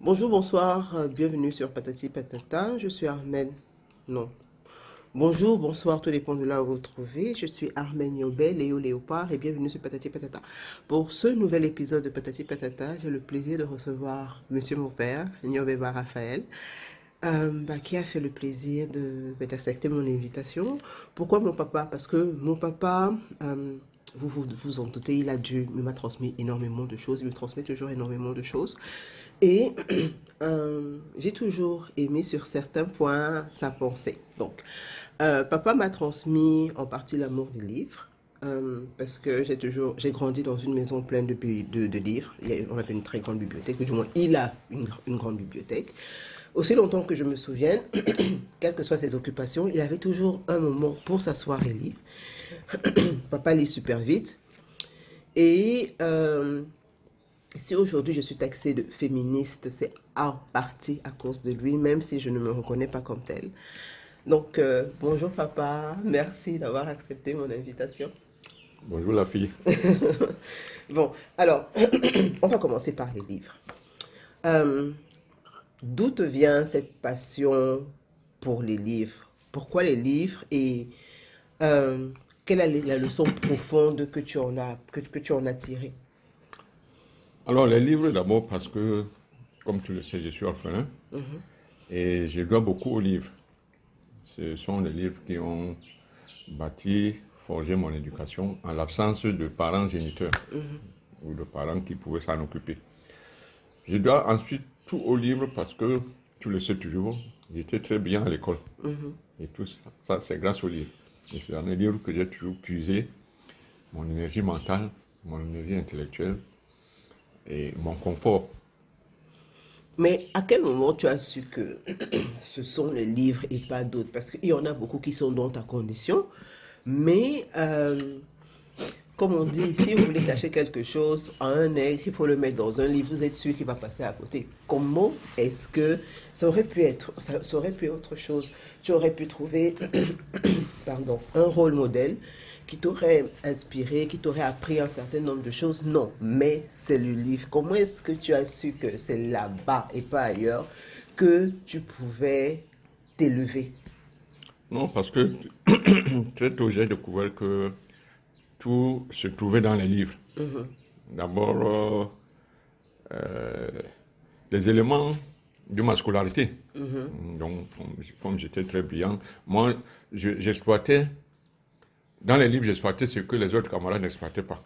Bonjour, bonsoir, euh, bienvenue sur Patati Patata. Je suis Armel. Non. Bonjour, bonsoir, tout dépend de là où vous vous trouvez. Je suis Armel Niobel, Léo Léopard, et bienvenue sur Patati Patata. Pour ce nouvel épisode de Patati Patata, j'ai le plaisir de recevoir Monsieur mon père, Niobeba Raphaël. euh, bah, qui a fait le plaisir bah, d'accepter mon invitation. Pourquoi mon papa? Parce que mon papa, euh, vous, vous vous en doutez, il a dû, il m'a transmis énormément de choses, il me transmet toujours énormément de choses. Et euh, j'ai toujours aimé sur certains points sa pensée. Donc, euh, papa m'a transmis en partie l'amour des livres. euh, parce que j'ai toujours, j'ai grandi dans une maison pleine de, de, livres. Il a- on avait une très grande bibliothèque, ou du moins il a une grande bibliothèque. Aussi longtemps que je me souvienne, quelles que soient ses occupations, il avait toujours un moment pour s'asseoir et lire. Papa lit super vite. Et euh, si aujourd'hui je suis taxée de féministe, c'est en partie à cause de lui, même si je ne me reconnais pas comme telle. Donc, euh, bonjour papa, merci d'avoir accepté mon invitation. Bonjour la fille. Bon, alors, on va commencer par les livres. Euh, D'où te vient cette passion pour les livres? Pourquoi les livres? Et euh, quelle est la leçon profonde que tu en as, que, que tu en as tirée? Alors les livres d'abord parce que, comme tu le sais, je suis orphelin et je dois beaucoup aux livres. Ce sont les livres qui ont bâti, forgé mon éducation en l'absence de parents géniteurs ou de parents qui pouvaient s'en occuper. Je dois ensuite tout aux livres parce que, tu le sais toujours, j'étais très bien à l'école. Et tout ça, ça, c'est grâce aux livres. Et c'est dans les livres que j'ai toujours puisé mon énergie mentale, mon énergie intellectuelle et mon confort. Mais à quel moment tu as su que ce sont les livres et pas d'autres? Parce qu'il y en a beaucoup qui sont dans ta condition, mais euh, comme on dit, si vous voulez cacher quelque chose à un aigle, il faut le mettre dans un livre, vous êtes sûr qu'il va passer à côté. Comment est-ce que ça aurait pu être, ça aurait pu être autre chose? Tu aurais pu trouver, pardon, un rôle modèle qui t'aurait inspiré, qui t'aurait appris un certain nombre de choses? Non, mais c'est le livre. Comment est-ce que tu as su que c'est là-bas et pas ailleurs que tu pouvais t'élever? Non, parce que très tôt, j'ai découvert que tout se trouvait dans les livres. D'abord, euh, euh, les éléments de ma scolarité. Donc, comme, j'étais très brillant, moi, je- j'exploitais, dans les livres, j'exploitais ce que les autres camarades n'exploitaient pas.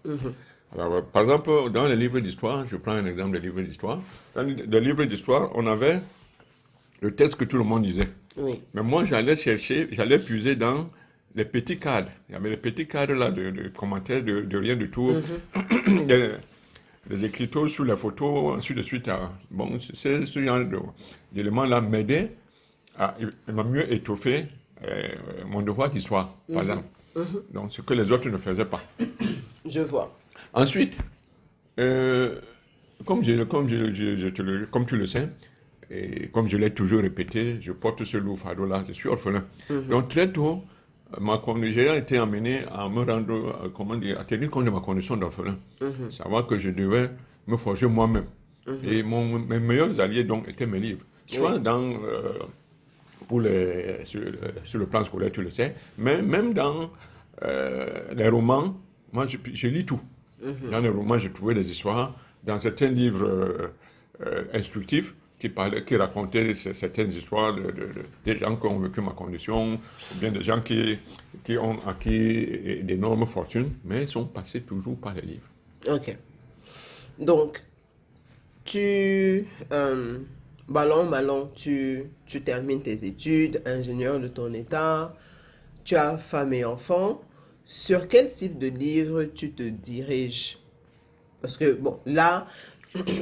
Alors, euh, par exemple, dans les livres d'histoire, je prends un exemple des livres d'histoire. Dans les livres d'histoire, on avait le texte que tout le monde disait. Oui. Mais moi, j'allais chercher, j'allais puiser dans les petits cadres. Il y avait les petits cadres là de, de commentaires, de, de rien du tout. des, des écritures sur les photos, ainsi de suite. ah. Bon, c'est ce genre de- d'éléments-là m'aidaient à, à mieux étoffer euh, mon devoir d'histoire, par exemple. Donc, ce que les autres ne faisaient pas. Je vois. Ensuite, euh, comme, je, comme, je, je- je te le- comme tu le sais, et comme je l'ai toujours répété, je porte ce lourd fardeau-là, je suis orphelin. Donc très tôt, ma con- j'ai été amené à me rendre, euh, comment dire, à tenir compte de ma condition d'orphelin. Savoir que je devais me forger moi-même. Et mon, mes meilleurs alliés donc étaient mes livres. Soit dans, euh, pour les, sur, le- sur le plan scolaire, tu le sais, mais même dans euh, les romans, moi je, je lis tout. Dans les romans, j'ai trouvé des histoires. Dans certains livres euh, instructifs qui, qui racontaient c- certaines histoires de, de- de- des gens qui ont vécu ma condition, bien des gens qui, qui ont acquis d'énormes fortunes, mais sont passés toujours par les livres. Ok. Donc, tu, euh, ballon, ballon, tu, tu termines tes études, ingénieur de ton état, tu as femme et enfant. Sur quel type de livre tu te diriges? Parce que, bon, là,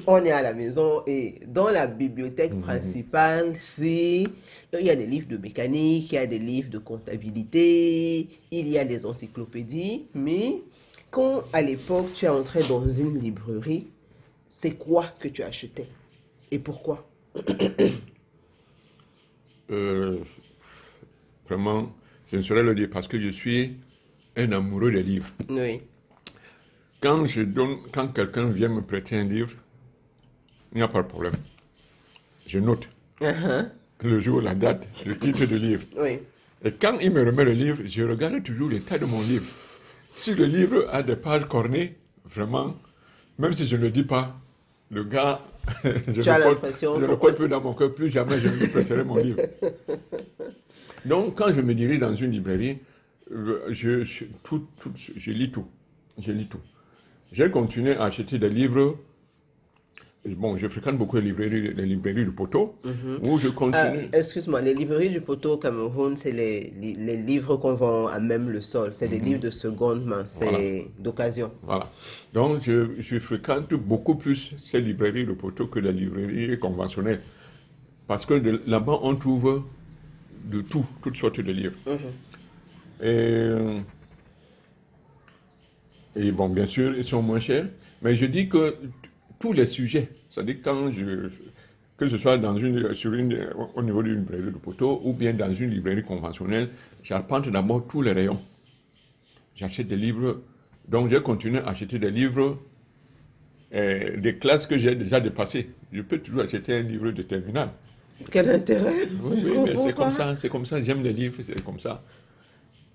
on est à la maison et dans la bibliothèque principale, c'est, il y a des livres de mécanique, il y a des livres de comptabilité, il y a des encyclopédies, mais quand à l'époque tu es entré dans une librairie, c'est quoi que tu achetais et pourquoi? Euh, vraiment, je ne saurais le dire parce que je suis un amoureux des livres. Oui. Quand, je donne, quand quelqu'un vient me prêter un livre, il n'y a pas de problème. je note Uh-huh. le jour, la date, le titre du livre. Oui. Et quand il me remet le livre, je regarde toujours l'état de mon livre. Si le livre a des pages cornées, vraiment, même si je ne le dis pas, le gars, je Tu as le porte- porte plus dans mon cœur, plus jamais je ne lui prêterai mon livre. Donc, quand je me dirige dans une librairie, je, je- tout- tout- je lis tout. Je lis tout. J'ai continué à acheter des livres. Bon, je fréquente beaucoup les librairies, les librairies du poteau, où je Ah, continue. Excuse-moi, les librairies du poteau au Cameroun, c'est les, les, les livres qu'on vend à même le sol. C'est des livres de seconde main, c'est Voilà. d'occasion. Voilà. Donc, je, je fréquente beaucoup plus ces librairies de poteau que les librairies conventionnelles. Parce que de- là-bas, on trouve de tout, toutes sortes de livres. Et, et bon, bien sûr, ils sont moins chers. Mais je dis que tous les sujets, c'est-à-dire quand je, que ce soit dans une, sur une, au niveau d'une librairie de poteau ou bien dans une librairie conventionnelle, j'arpente d'abord tous les rayons. J'achète des livres. Donc, j'ai continué à acheter des livres euh, des classes que j'ai déjà dépassées. Je peux toujours acheter un livre de terminale. Quel intérêt? Oui, Je oui, mais c'est comme ça, c'est comme ça, j'aime les livres, c'est comme ça.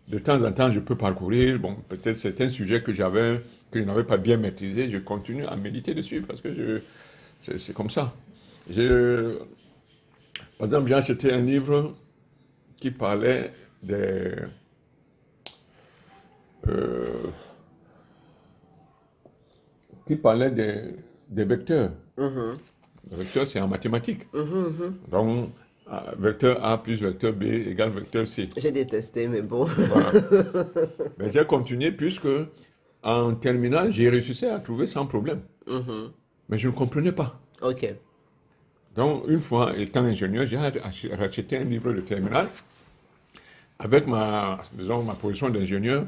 De temps en temps, je peux parcourir, bon, peut-être certains sujets que j'avais, que je n'avais pas bien maîtrisé, je continue à méditer dessus parce que c'est, comme ça. Je, par exemple, j'ai acheté un livre qui parlait des, euh, qui parlait des, des vecteurs. Mhm, Le vecteur, c'est en mathématiques. mhm, mhm. Donc, euh, vecteur A plus vecteur B égale vecteur C. J'ai détesté, mais bon. Voilà. Mais j'ai continué puisque en terminale, j'ai réussi à trouver sans problème. Mhm. Mais je ne comprenais pas. Ok. Donc, une fois étant ingénieur, j'ai ach- racheté un livre de terminale. Avec ma, disons, ma position d'ingénieur,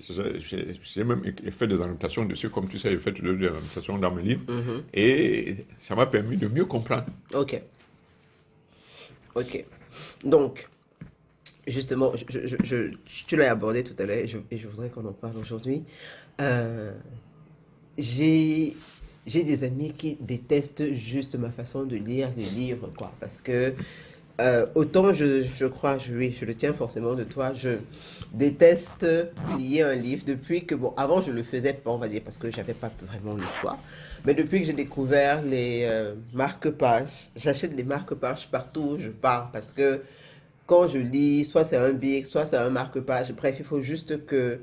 j'ai- même fait des annotations dessus, comme tu sais, j'ai fait des annotations dans mes livres. Et ça m'a permis de mieux comprendre. Ok. Ok. Donc, justement, je, tu l'as abordé tout à l'heure et je, voudrais qu'on en parle aujourd'hui. Euh, j'ai des amis qui détestent juste ma façon de lire les livres, quoi. Parce que euh, autant je, je crois, je, oui, je le tiens forcément de toi, je déteste plier un livre depuis que, bon, avant je le faisais pas, on va dire, parce que j'avais pas vraiment le choix. Mais depuis que j'ai découvert les euh, marque-pages, j'achète les marque-pages partout où je pars parce que quand je lis, soit c'est un bic, soit c'est un marque-page, bref, il faut juste que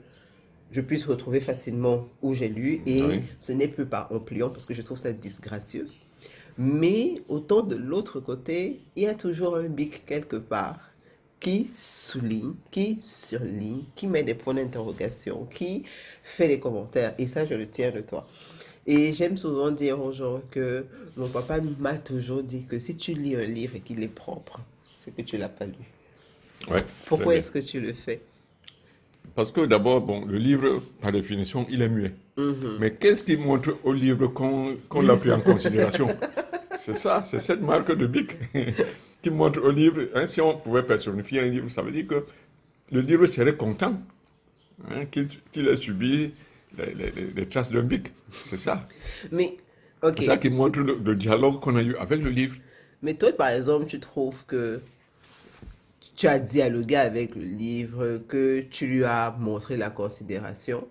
je puisse retrouver facilement où j'ai lu et Oui. ce n'est plus par en pliant parce que je trouve ça disgracieux. Mais autant de l'autre côté, il y a toujours un bic quelque part qui souligne, qui surligne, qui met des points d'interrogation, qui fait des commentaires. Et ça, je le tiens de toi. Et j'aime souvent dire aux gens que mon papa m'a toujours dit que si tu lis un livre et qu'il est propre, c'est que tu l'as pas lu. Ouais, Pourquoi est-ce que tu le fais? Parce que d'abord, bon, le livre, par définition, il est muet. Mhm. Mais qu'est-ce qui montre au livre qu'on qu'on l'a pris en considération? C'est ça, c'est cette marque de bic qui montre au livre. hein, si on pouvait personnifier un livre, ça veut dire que le livre serait content hein, qu'il ait subi les, les- les- les traces d'un bic. C'est ça. Mais, ok. C'est ça qui montre le, le dialogue qu'on a eu avec le livre. Mais toi, par exemple, tu trouves que tu as dialogué avec le livre, que tu lui as montré la considération.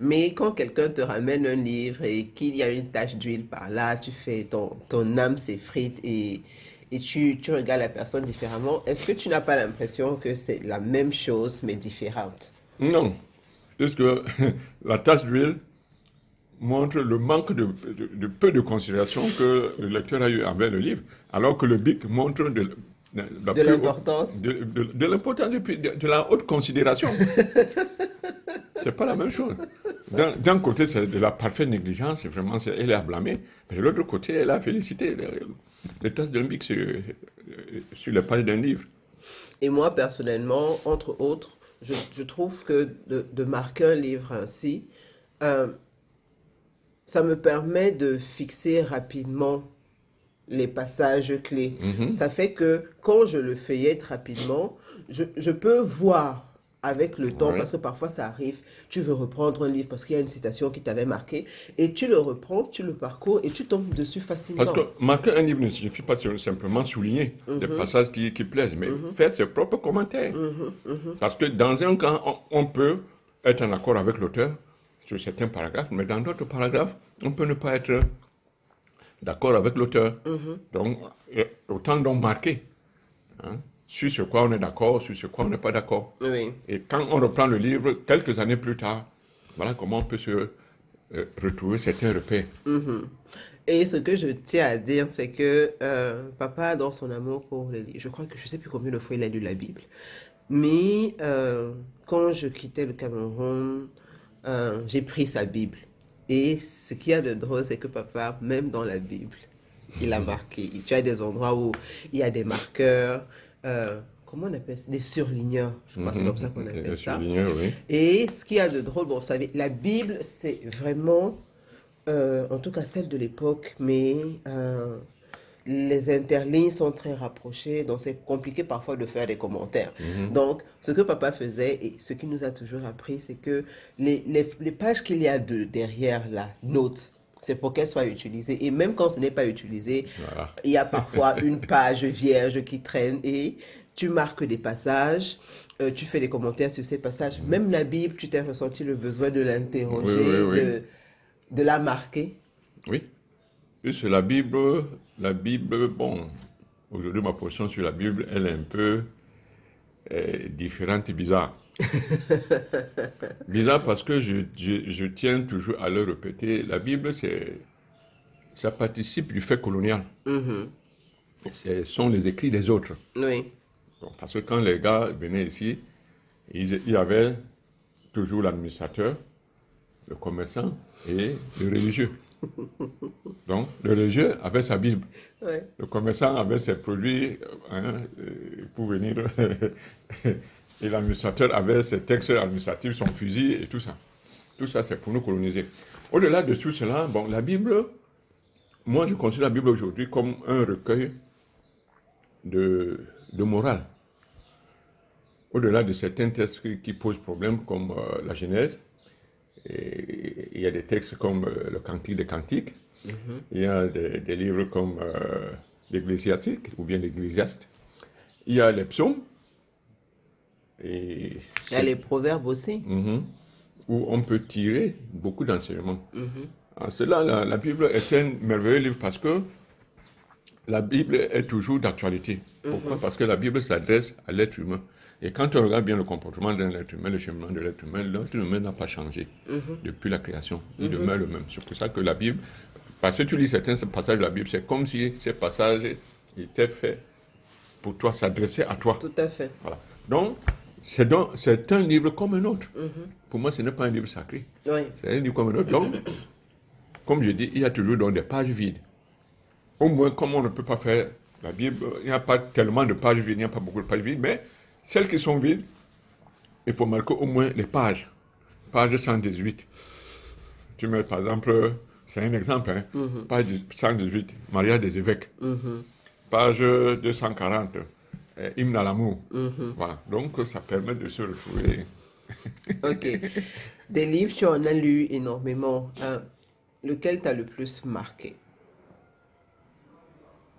Mais quand quelqu'un te ramène un livre et qu'il y a une tache d'huile par là, tu fais ton, ton âme s'effrite et, et tu, tu regardes la personne différemment. Est-ce que tu n'as pas l'impression que c'est la même chose mais différente? Non, puisque la tache d'huile montre le manque de, de- de peu de considération que le lecteur a eu envers le livre, alors que le bic montre de, de, l'importance. de la haute considération. c'est pas la même chose. D'un côté, c'est de la parfaite négligence, vraiment, elle est à blâmer. Mais de l'autre côté, elle a félicité les, les tasses d'un bic sur, sur les pages d'un livre. Et moi, personnellement, entre autres, je, je trouve que de, de marquer un livre ainsi, euh, ça me permet de fixer rapidement les passages clés. Mhm. Ça fait que quand je le feuillette rapidement, je, je peux voir avec le temps, Ouais. parce que parfois ça arrive, tu veux reprendre un livre parce qu'il y a une citation qui t'avait marqué, et tu le reprends, tu le parcours, et tu tombes dessus facilement. Parce que marquer un livre ne signifie pas simplement souligner des passages qui, qui plaisent, mais faire ses propres commentaires. Mhm, mhm. Parce que dans un cas, on, on peut être en accord avec l'auteur sur certains paragraphes, mais dans d'autres paragraphes, on peut ne pas être d'accord avec l'auteur. Mhm. Donc, euh, autant donc marquer hein, sur ce quoi on est d'accord, sur ce quoi on n'est pas d'accord. Oui. Et quand on reprend le livre, quelques années plus tard, voilà comment on peut se euh, retrouver certains repères. Mhm. Et ce que je tiens à dire, c'est que euh, papa, dans son amour pour les livres, je crois que je sais plus combien de fois il a lu la Bible, mais euh, quand je quittais le Cameroun, euh, j'ai pris sa Bible. Et ce qu'il y a de drôle, c'est que papa, même dans la Bible, il a marqué. Tu as des endroits où il y a des marqueurs, euh, comment on appelle ça? Des surligneurs, je crois que c'est comme ça qu'on Mhm. appelle ça. oui. Et ce qu'il y a de drôle, bon, vous savez, la Bible, c'est vraiment, euh, en tout cas celle de l'époque, mais euh, les interlignes sont très rapprochées, donc c'est compliqué parfois de faire des commentaires. Mhm. Donc, ce que papa faisait et ce qu'il nous a toujours appris, c'est que les, les, les pages qu'il y a de, derrière la note, c'est pour qu'elles soient utilisées. Et même quand ce n'est pas utilisé, Voilà. il y a parfois une page vierge qui traîne et tu marques des passages, euh, tu fais des commentaires sur ces passages. Même la Bible, tu t'es ressenti le besoin de l'interroger, Oui, oui, oui. de, de la marquer. Oui. Puis sur la Bible, la Bible, bon, aujourd'hui ma position sur la Bible, elle est un peu euh, différente et bizarre. bizarre parce que je, je- je tiens toujours à le répéter, la Bible, c'est, ça participe du fait colonial. Mhm. Ce sont les écrits des autres. Oui. Donc, parce que quand les gars venaient ici, ils- il y avait toujours l'administrateur, le commerçant et le religieux. Donc, le religieux avait sa Bible. Ouais. Le commerçant avait ses produits hein, euh, pour venir. Et l'administrateur avait ses textes administratifs, son fusil et tout ça. Tout ça, c'est pour nous coloniser. Au-delà de tout cela, bon, la Bible, moi, je considère la Bible aujourd'hui comme un recueil de, de morale. Au-delà de certains textes qui, qui posent problème, comme euh, la Genèse, et il y a des textes comme euh, le Cantique des Cantiques, Mhm. il y a des, des livres comme euh, l'Ecclésiastique ou bien l'Ecclésiaste. Il y a les psaumes. Et Il y a les proverbes aussi. Mhm. où on peut tirer beaucoup d'enseignements. Mhm. Cela, la, la Bible est un merveilleux livre parce que la Bible est toujours d'actualité. Pourquoi? Parce que la Bible s'adresse à l'être humain. Et quand on regarde bien le comportement d'un être humain, le cheminement de l'être humain, l'être humain n'a pas changé Mhm. depuis la création. Il demeure le même. C'est pour ça que la Bible, parce que tu lis certains passages de la Bible, c'est comme si ces passages étaient faits pour toi, s'adressaient à toi. Tout à fait. Voilà. Donc, c'est un livre comme un autre. Mhm. Pour moi, ce n'est pas un livre sacré. Oui. C'est un livre comme un autre. Donc, comme je dis, il y a toujours donc des pages vides. Au moins, comme on ne peut pas faire la Bible, il n'y a pas tellement de pages vides, il n'y a pas beaucoup de pages vides, mais celles qui sont vides, il faut marquer au moins les pages. Page 118. Tu mets par exemple, c'est un exemple, hein, page 118, Mariage des évêques. Mhm. Page 240, euh, hymne à l'amour. Mhm. Voilà. Donc, ça permet de se retrouver. Ok. Des livres, tu en as lu énormément. Hein. Lequel t'a le plus marqué?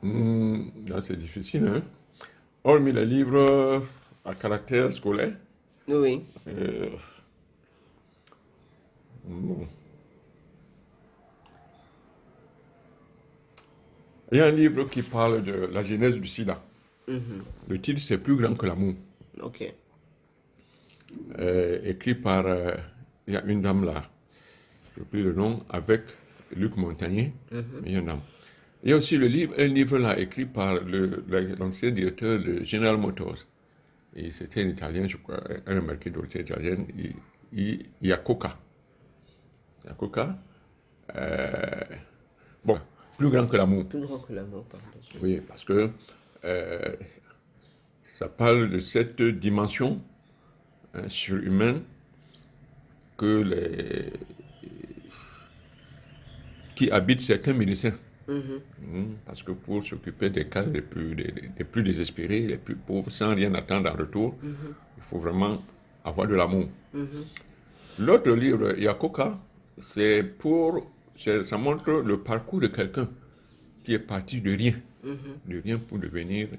Hmm, c'est difficile, hein. Hormis les livres à caractère scolaire, Oui. euh, bon. Il y a un livre qui parle de la genèse du sida. Mhm. Le titre, c'est Plus grand que l'amour. Ok. Euh, écrit par, euh, il y a une dame là, je plus le nom, avec Luc Montagnier, Mhm. il y a une dame. Il y a aussi le livre, un livre là écrit par le- le- l'ancien directeur de General Motors. Et c'était un Italien, je crois, un Américain d'origine italienne, Iacocca. Iacocca. Euh, bon, plus grand que l'amour. Plus grand que l'amour, pardon. Oui, parce que euh, ça parle de cette dimension hein, surhumaine que les, qui habitent certains médecins. Mhm. Hmm, Parce que pour s'occuper des cas les plus, des, des plus désespérés, les plus pauvres, sans rien attendre en retour, Mhm. il faut vraiment avoir de l'amour. L'autre livre, Yakoka, c'est pour, ça montre le parcours de quelqu'un qui est parti de rien, de rien pour devenir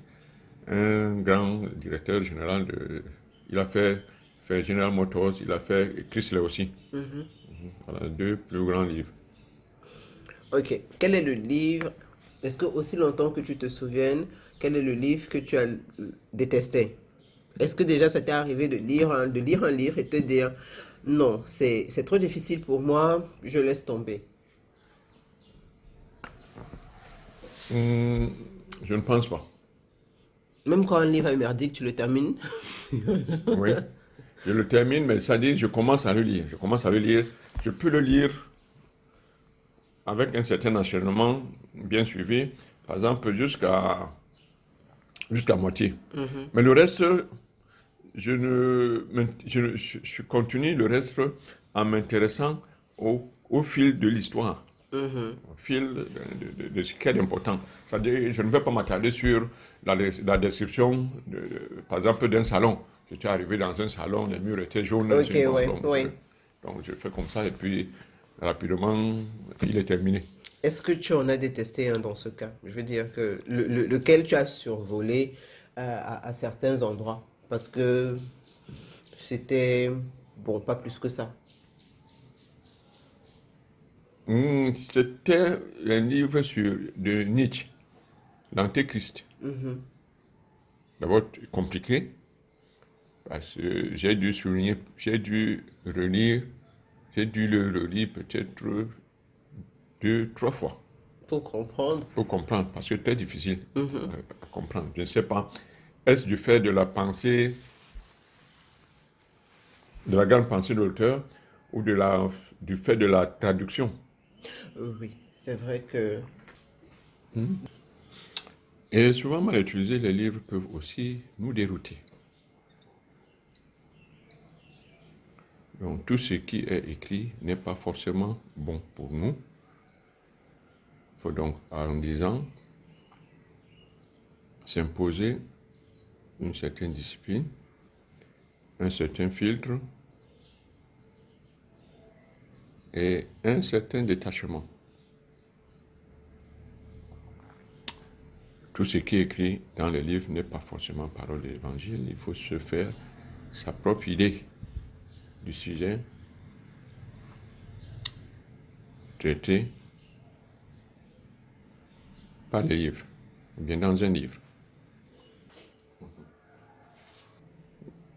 un grand directeur général de. Il a fait, fait General Motors, il a fait Chrysler aussi. Mhm. Voilà, deux plus grands livres. Ok. Quel est le livre Est-ce que aussi longtemps que tu te souviennes, quel est le livre que tu as détesté? Est-ce que déjà ça t'est arrivé de lire, un, de lire un livre et te dire non, c'est trop difficile pour moi, je laisse tomber? Hmm, je ne pense pas. Même quand un livre est merdique, tu le termines Oui. Je le termine, mais ça dit, je commence à le lire. Je commence à le lire. Je peux le lire avec un certain enchaînement bien suivi, par exemple jusqu'à jusqu'à moitié. Mais le reste, je ne, je, ne- je- je continue le reste en m'intéressant au, au fil de l'histoire, Au fil de, de- de- de ce qui est important. C'est-à-dire, je ne vais pas m'attarder sur la, des- la description, de- de- par exemple, d'un salon. J'étais arrivé dans un salon, les murs étaient jaunes. Ok, c'est bon, ouais, donc, ouais. je- donc je fais comme ça et puis rapidement, il est terminé. Est-ce que tu en as détesté un dans ce cas? Je veux dire que le, le- lequel tu as survolé euh, à, à certains endroits? Parce que c'était bon, pas plus que ça. Hmm, C'était un livre sur, de Nietzsche, l'Antéchrist. Mhm. D'abord compliqué, parce que j'ai dû souligner, j'ai dû relire, j'ai dû le relire peut-être deux, trois fois Pour comprendre. pour comprendre, parce que très difficile Mhm. euh, à comprendre. Je ne sais pas, est-ce du fait de la pensée, de la grande pensée de l'auteur, ou de la, du fait de la traduction? Oui, c'est vrai que Et souvent mal utilisés, les livres peuvent aussi nous dérouter. Donc tout ce qui est écrit n'est pas forcément bon pour nous. Il faut donc, en lisant, s'imposer une certaine discipline, un certain filtre et un certain détachement. Tout ce qui est écrit dans le livre n'est pas forcément parole de l'évangile. Il faut se faire sa propre idée du sujet traité par le livre, ou bien dans un livre.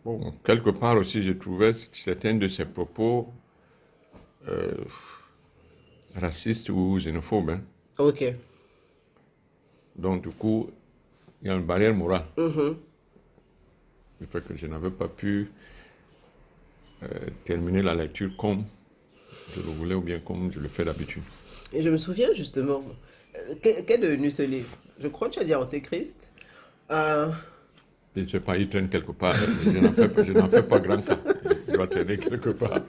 Bon, quelque part aussi, je trouvais certains de ses propos euh, racistes ou xénophobes. hein. ok. Donc, du coup, il y a une barrière morale. Mhm. Le fait que je n'avais pas pu euh, terminer la lecture comme je le voulais ou bien comme je le fais d'habitude. Et je me souviens justement, euh, qu'est devenu ce livre? Je crois que tu as dit Antéchrist. Euh, Je ne sais pas, il traîne quelque part. Je n'en fais, fais pas grand cas. Il doit traîner quelque part.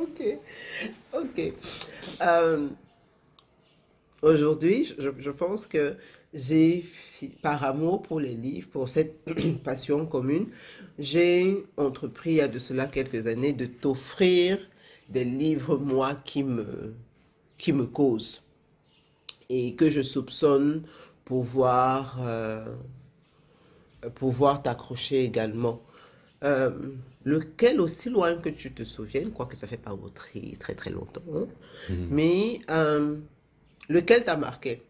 ok, Euh, Aujourd'hui, je, pense que j'ai, par amour pour les livres, pour cette passion commune, j'ai entrepris il y a de cela quelques années de t'offrir des livres, moi, qui me, qui me causent et que je soupçonne pouvoir, euh, pouvoir t'accrocher également. Euh, lequel, aussi loin que tu te souviennes, quoique ça fait pas très très, très longtemps, hein, mais euh, lequel t'a marqué?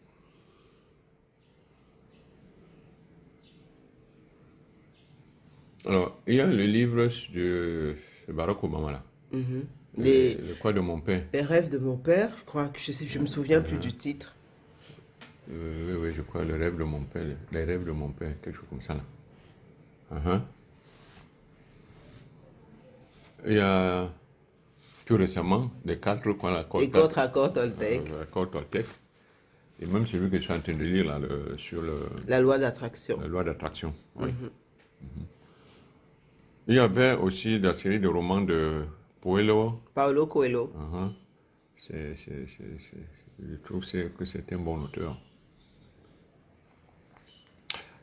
Alors, il y a le livre de Barack Obama là. Mhm. Les, Le, le quoi de mon père. les rêves de mon père, je crois que je sais, je me souviens plus du titre. Euh, oui, oui, je crois, le rêve de mon père. Les rêves de mon père, quelque chose comme ça là. Uh-huh. Il y a plus récemment des quatre quoi là, Et contre accord Toltec, l'accord Toltec. Et même celui que je suis en train de lire là, le- sur le, la loi d'attraction. la loi d'attraction. oui. Mhm. Mhm. Il y avait aussi la série de romans de. Paolo Coelho. Uh-huh. C'est- je trouve que c'est un bon auteur.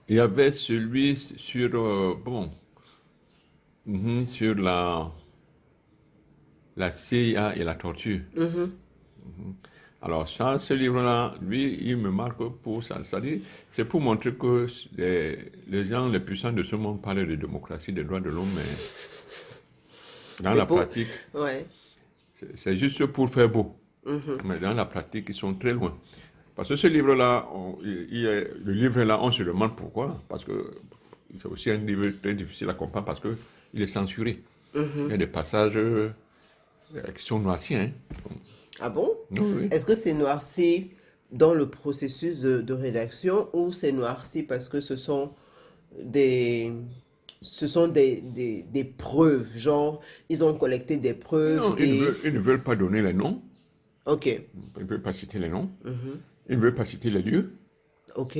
Il y avait celui sur, euh, bon, mhm, sur la, la CIA et la torture. Mhm. Alors ça, ce livre-là, lui, il me marque pour ça. C'est-à-dire, c'est pour montrer que les, les gens les puissants de ce monde parlent de démocratie, des droits de l'homme, mais dans la pratique, Ouais. c'est juste pour faire beau. Mhm. Mais dans la pratique, ils sont très loin. Parce que ce livre-là, le livre-là, on se demande pourquoi. Parce que c'est aussi un livre très difficile à comprendre parce qu'il est censuré. Il y a des passages qui sont noircis. Hein. Ah bon? Oui. Est-ce que c'est noirci dans le processus de, de rédaction ou c'est noirci parce que ce sont des, ce sont des, des, des preuves, genre ils ont collecté des preuves Non, ils, ne veulent, ils ne veulent pas donner les noms. Ok, Ils ne veulent pas citer les noms. Mhm. Ils ne veulent pas citer les lieux. ok,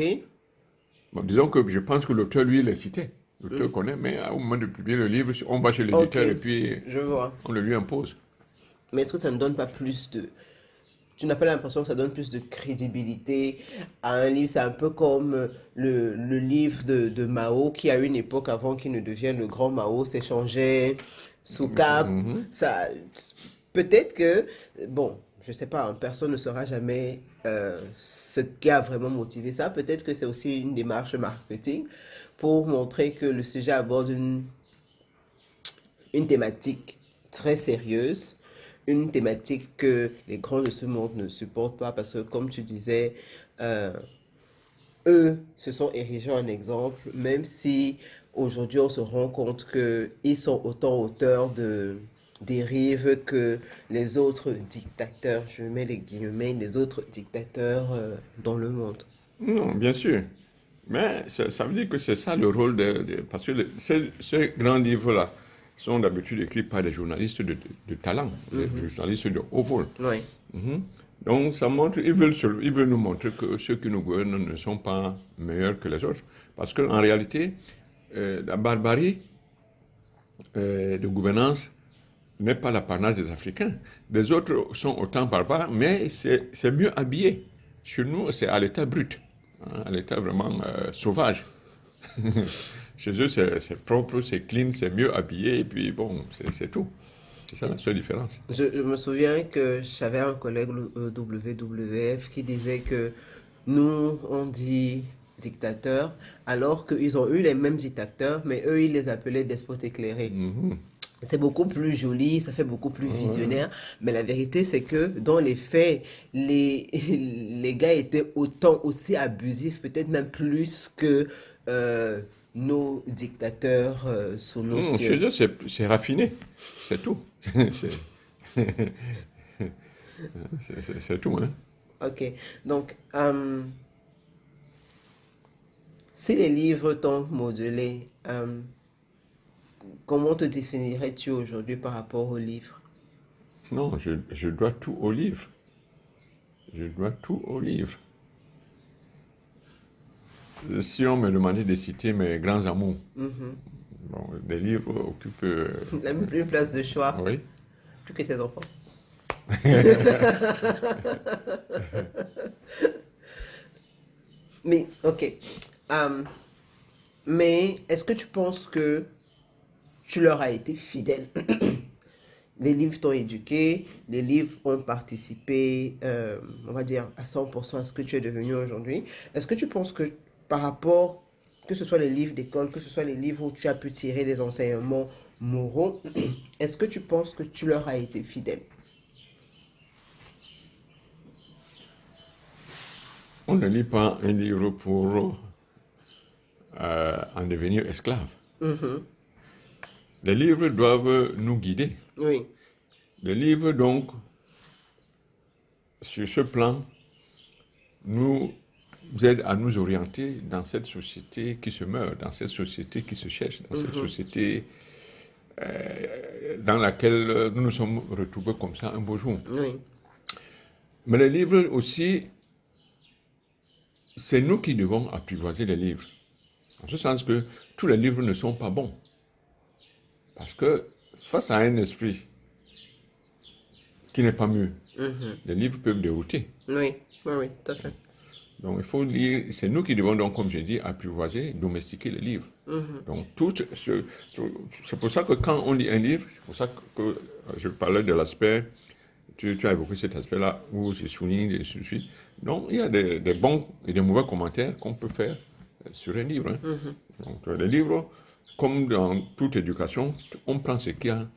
Bon, disons que je pense que l'auteur, lui, les citait. L'auteur connaît, mais au moment de publier le livre, on va chez l'éditeur et puis je vois. on le lui impose. Mais est-ce que ça ne donne pas plus de... Tu n'as pas l'impression que ça donne plus de crédibilité à un livre? C'est un peu comme le, le livre de, de Mao qui, à une époque, avant qu'il ne devienne le grand Mao, s'échangeait sous cap. Mhm. Ça, peut-être que, bon, je sais pas, hein, personne ne saura jamais euh, ce qui a vraiment motivé ça. Peut-être que c'est aussi une démarche marketing pour montrer que le sujet aborde une, une thématique très sérieuse, une thématique que les grands de ce monde ne supportent pas parce que, comme tu disais, euh, eux se sont érigés en exemple, même si aujourd'hui on se rend compte qu'ils sont autant auteurs de dérives que les autres dictateurs, je mets les guillemets, les autres dictateurs euh, dans le monde. Non, bien sûr. Mais ça, veut dire que c'est ça le rôle de... parce que le- ces grands livres-là sont d'habitude écrits par des journalistes de, de- de talent, des journalistes de haut vol. Oui, Mhm. Donc ça montre, ils veulent, se- ils veulent nous montrer que ceux qui nous gouvernent ne sont pas meilleurs que les autres. Parce qu'en réalité, euh, la barbarie euh, de gouvernance n'est pas l'apanage des Africains. Les autres sont autant barbares, mais c'est c'est mieux habillé. Chez nous, c'est à l'état brut, hein, à l'état vraiment euh, sauvage. Chez eux, c'est propre, c'est clean, c'est mieux habillé, et puis bon, c'est tout. C'est ça la seule différence. je, je me souviens que j'avais un collègue euh, WWF qui disait que nous, on dit dictateurs, alors qu'ils ont eu les mêmes dictateurs, mais eux, ils les appelaient despotes éclairés. Mhm. C'est beaucoup plus joli, ça fait beaucoup plus visionnaire, mais la vérité c'est que dans les faits, les, les gars étaient autant aussi abusifs, peut-être même plus que euh, nos dictateurs euh, sous nos Non, cieux. c'est raffiné. C'est tout. C'est tout. Hein. Ok, donc euh, si les livres t'ont modelé, euh, comment te définirais-tu aujourd'hui par rapport aux livres? Non, je, je dois tout au livre. Je dois tout au livre. Si on me demandait de citer mes grands amours, Mhm. bon, des livres occupent. euh, La une place de choix, oui. plus que tes enfants. Mais, ok. Euh, mais est-ce que tu penses que tu leur as été fidèle? Les livres t'ont éduqué, les livres ont participé, euh, on va dire, à 100% à ce que tu es devenu aujourd'hui. Est-ce que tu penses que par rapport, que ce soit les livres d'école, que ce soit les livres où tu as pu tirer des enseignements moraux, est-ce que tu penses que tu leur as été fidèle? On ne lit pas un livre pour euh, en devenir esclave. Mhm. Les livres doivent nous guider. Oui. Les livres, donc, sur ce plan, nous aident à nous orienter dans cette société qui se meurt, dans cette société qui se cherche, dans cette société euh, dans laquelle nous nous sommes retrouvés comme ça un beau jour. Oui. Mais les livres aussi, c'est nous qui devons apprivoiser les livres. En ce sens que tous les livres ne sont pas bons. Parce que face à un esprit qui n'est pas mieux, Mhm. les livres peuvent dérouter. Oui, oui, oui, tout à fait. Donc il faut lire, c'est nous qui devons donc, comme j'ai dit, apprivoiser, domestiquer le livre. Donc tout ce- tout- c'est pour ça que quand on lit un livre, c'est pour ça que euh, je parlais de l'aspect, tu, tu as évoqué cet aspect-là où c'est souligné et suite. Donc il y a des, des bons et des mauvais commentaires qu'on peut faire euh, sur un livre. hein. Donc euh, les livres, comme dans toute éducation, on prend ce qu'il y a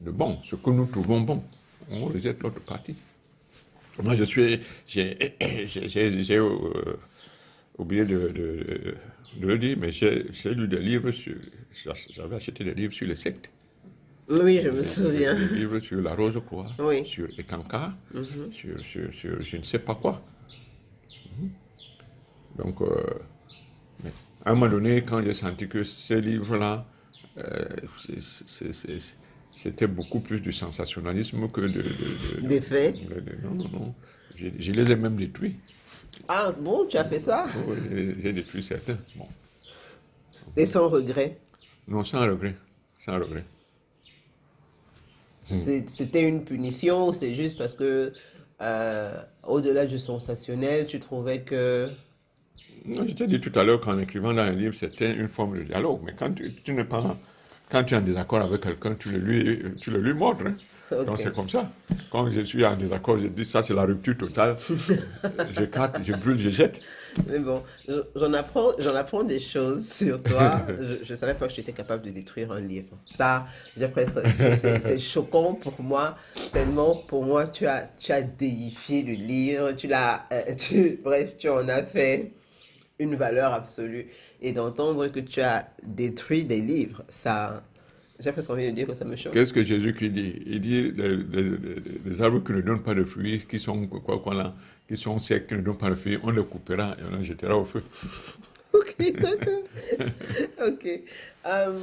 de bon, ce que nous trouvons bon. On rejette l'autre partie. Moi, je suis. J'ai euh, oublié de, de- de le dire, mais j'ai lu des livres sur. J'avais acheté des livres sur les sectes. Oui, je me souviens. Des livres sur la Rose-Croix, Oui. sur les cancars, Mhm. sur, sur, sur je ne sais pas quoi. Mhm. Donc, euh, à un moment donné, quand j'ai senti que ces livres-là, euh, c'est- c'était beaucoup plus du sensationnalisme que de. de- de- de- Des faits. de- non, non, non. Je, je les ai même détruits. Ah bon, tu as fait ça? Oh, J'ai détruit certains. Bon. Et sans regret? Non, sans regret. Sans regret. Hmm. C'était une punition ou c'est juste parce que, euh, au-delà du sensationnel, tu trouvais que... Non, je t'ai dit tout à l'heure qu'en écrivant dans un livre, c'était une forme de dialogue. Mais quand tu, tu n'es pas. Quand tu es en désaccord avec quelqu'un, tu le lui, tu le lui montres. hein. Donc c'est comme ça. Quand je suis en désaccord, je dis ça, c'est la rupture totale. je carte, je brûle, je jette. Mais bon, je- j'en apprends, j'en apprends des choses sur toi. je ne savais pas que tu étais capable de détruire un livre. Ça, c'est- choquant pour moi, tellement pour moi, tu as, tu as déifié le livre, tu l'as, euh, tu, bref, tu en as fait une valeur absolue. Et d'entendre que tu as détruit des livres, ça, j'ai presque envie de dire que ça me choque. Qu'est-ce que Jésus qui dit? Il dit les, les- les- arbres qui ne donnent pas de fruits, qui sont quoi, quoi là, qui sont secs, qui ne donnent pas de fruits, on les coupera et on les jettera au feu. Ok, d'accord. ok. Euh,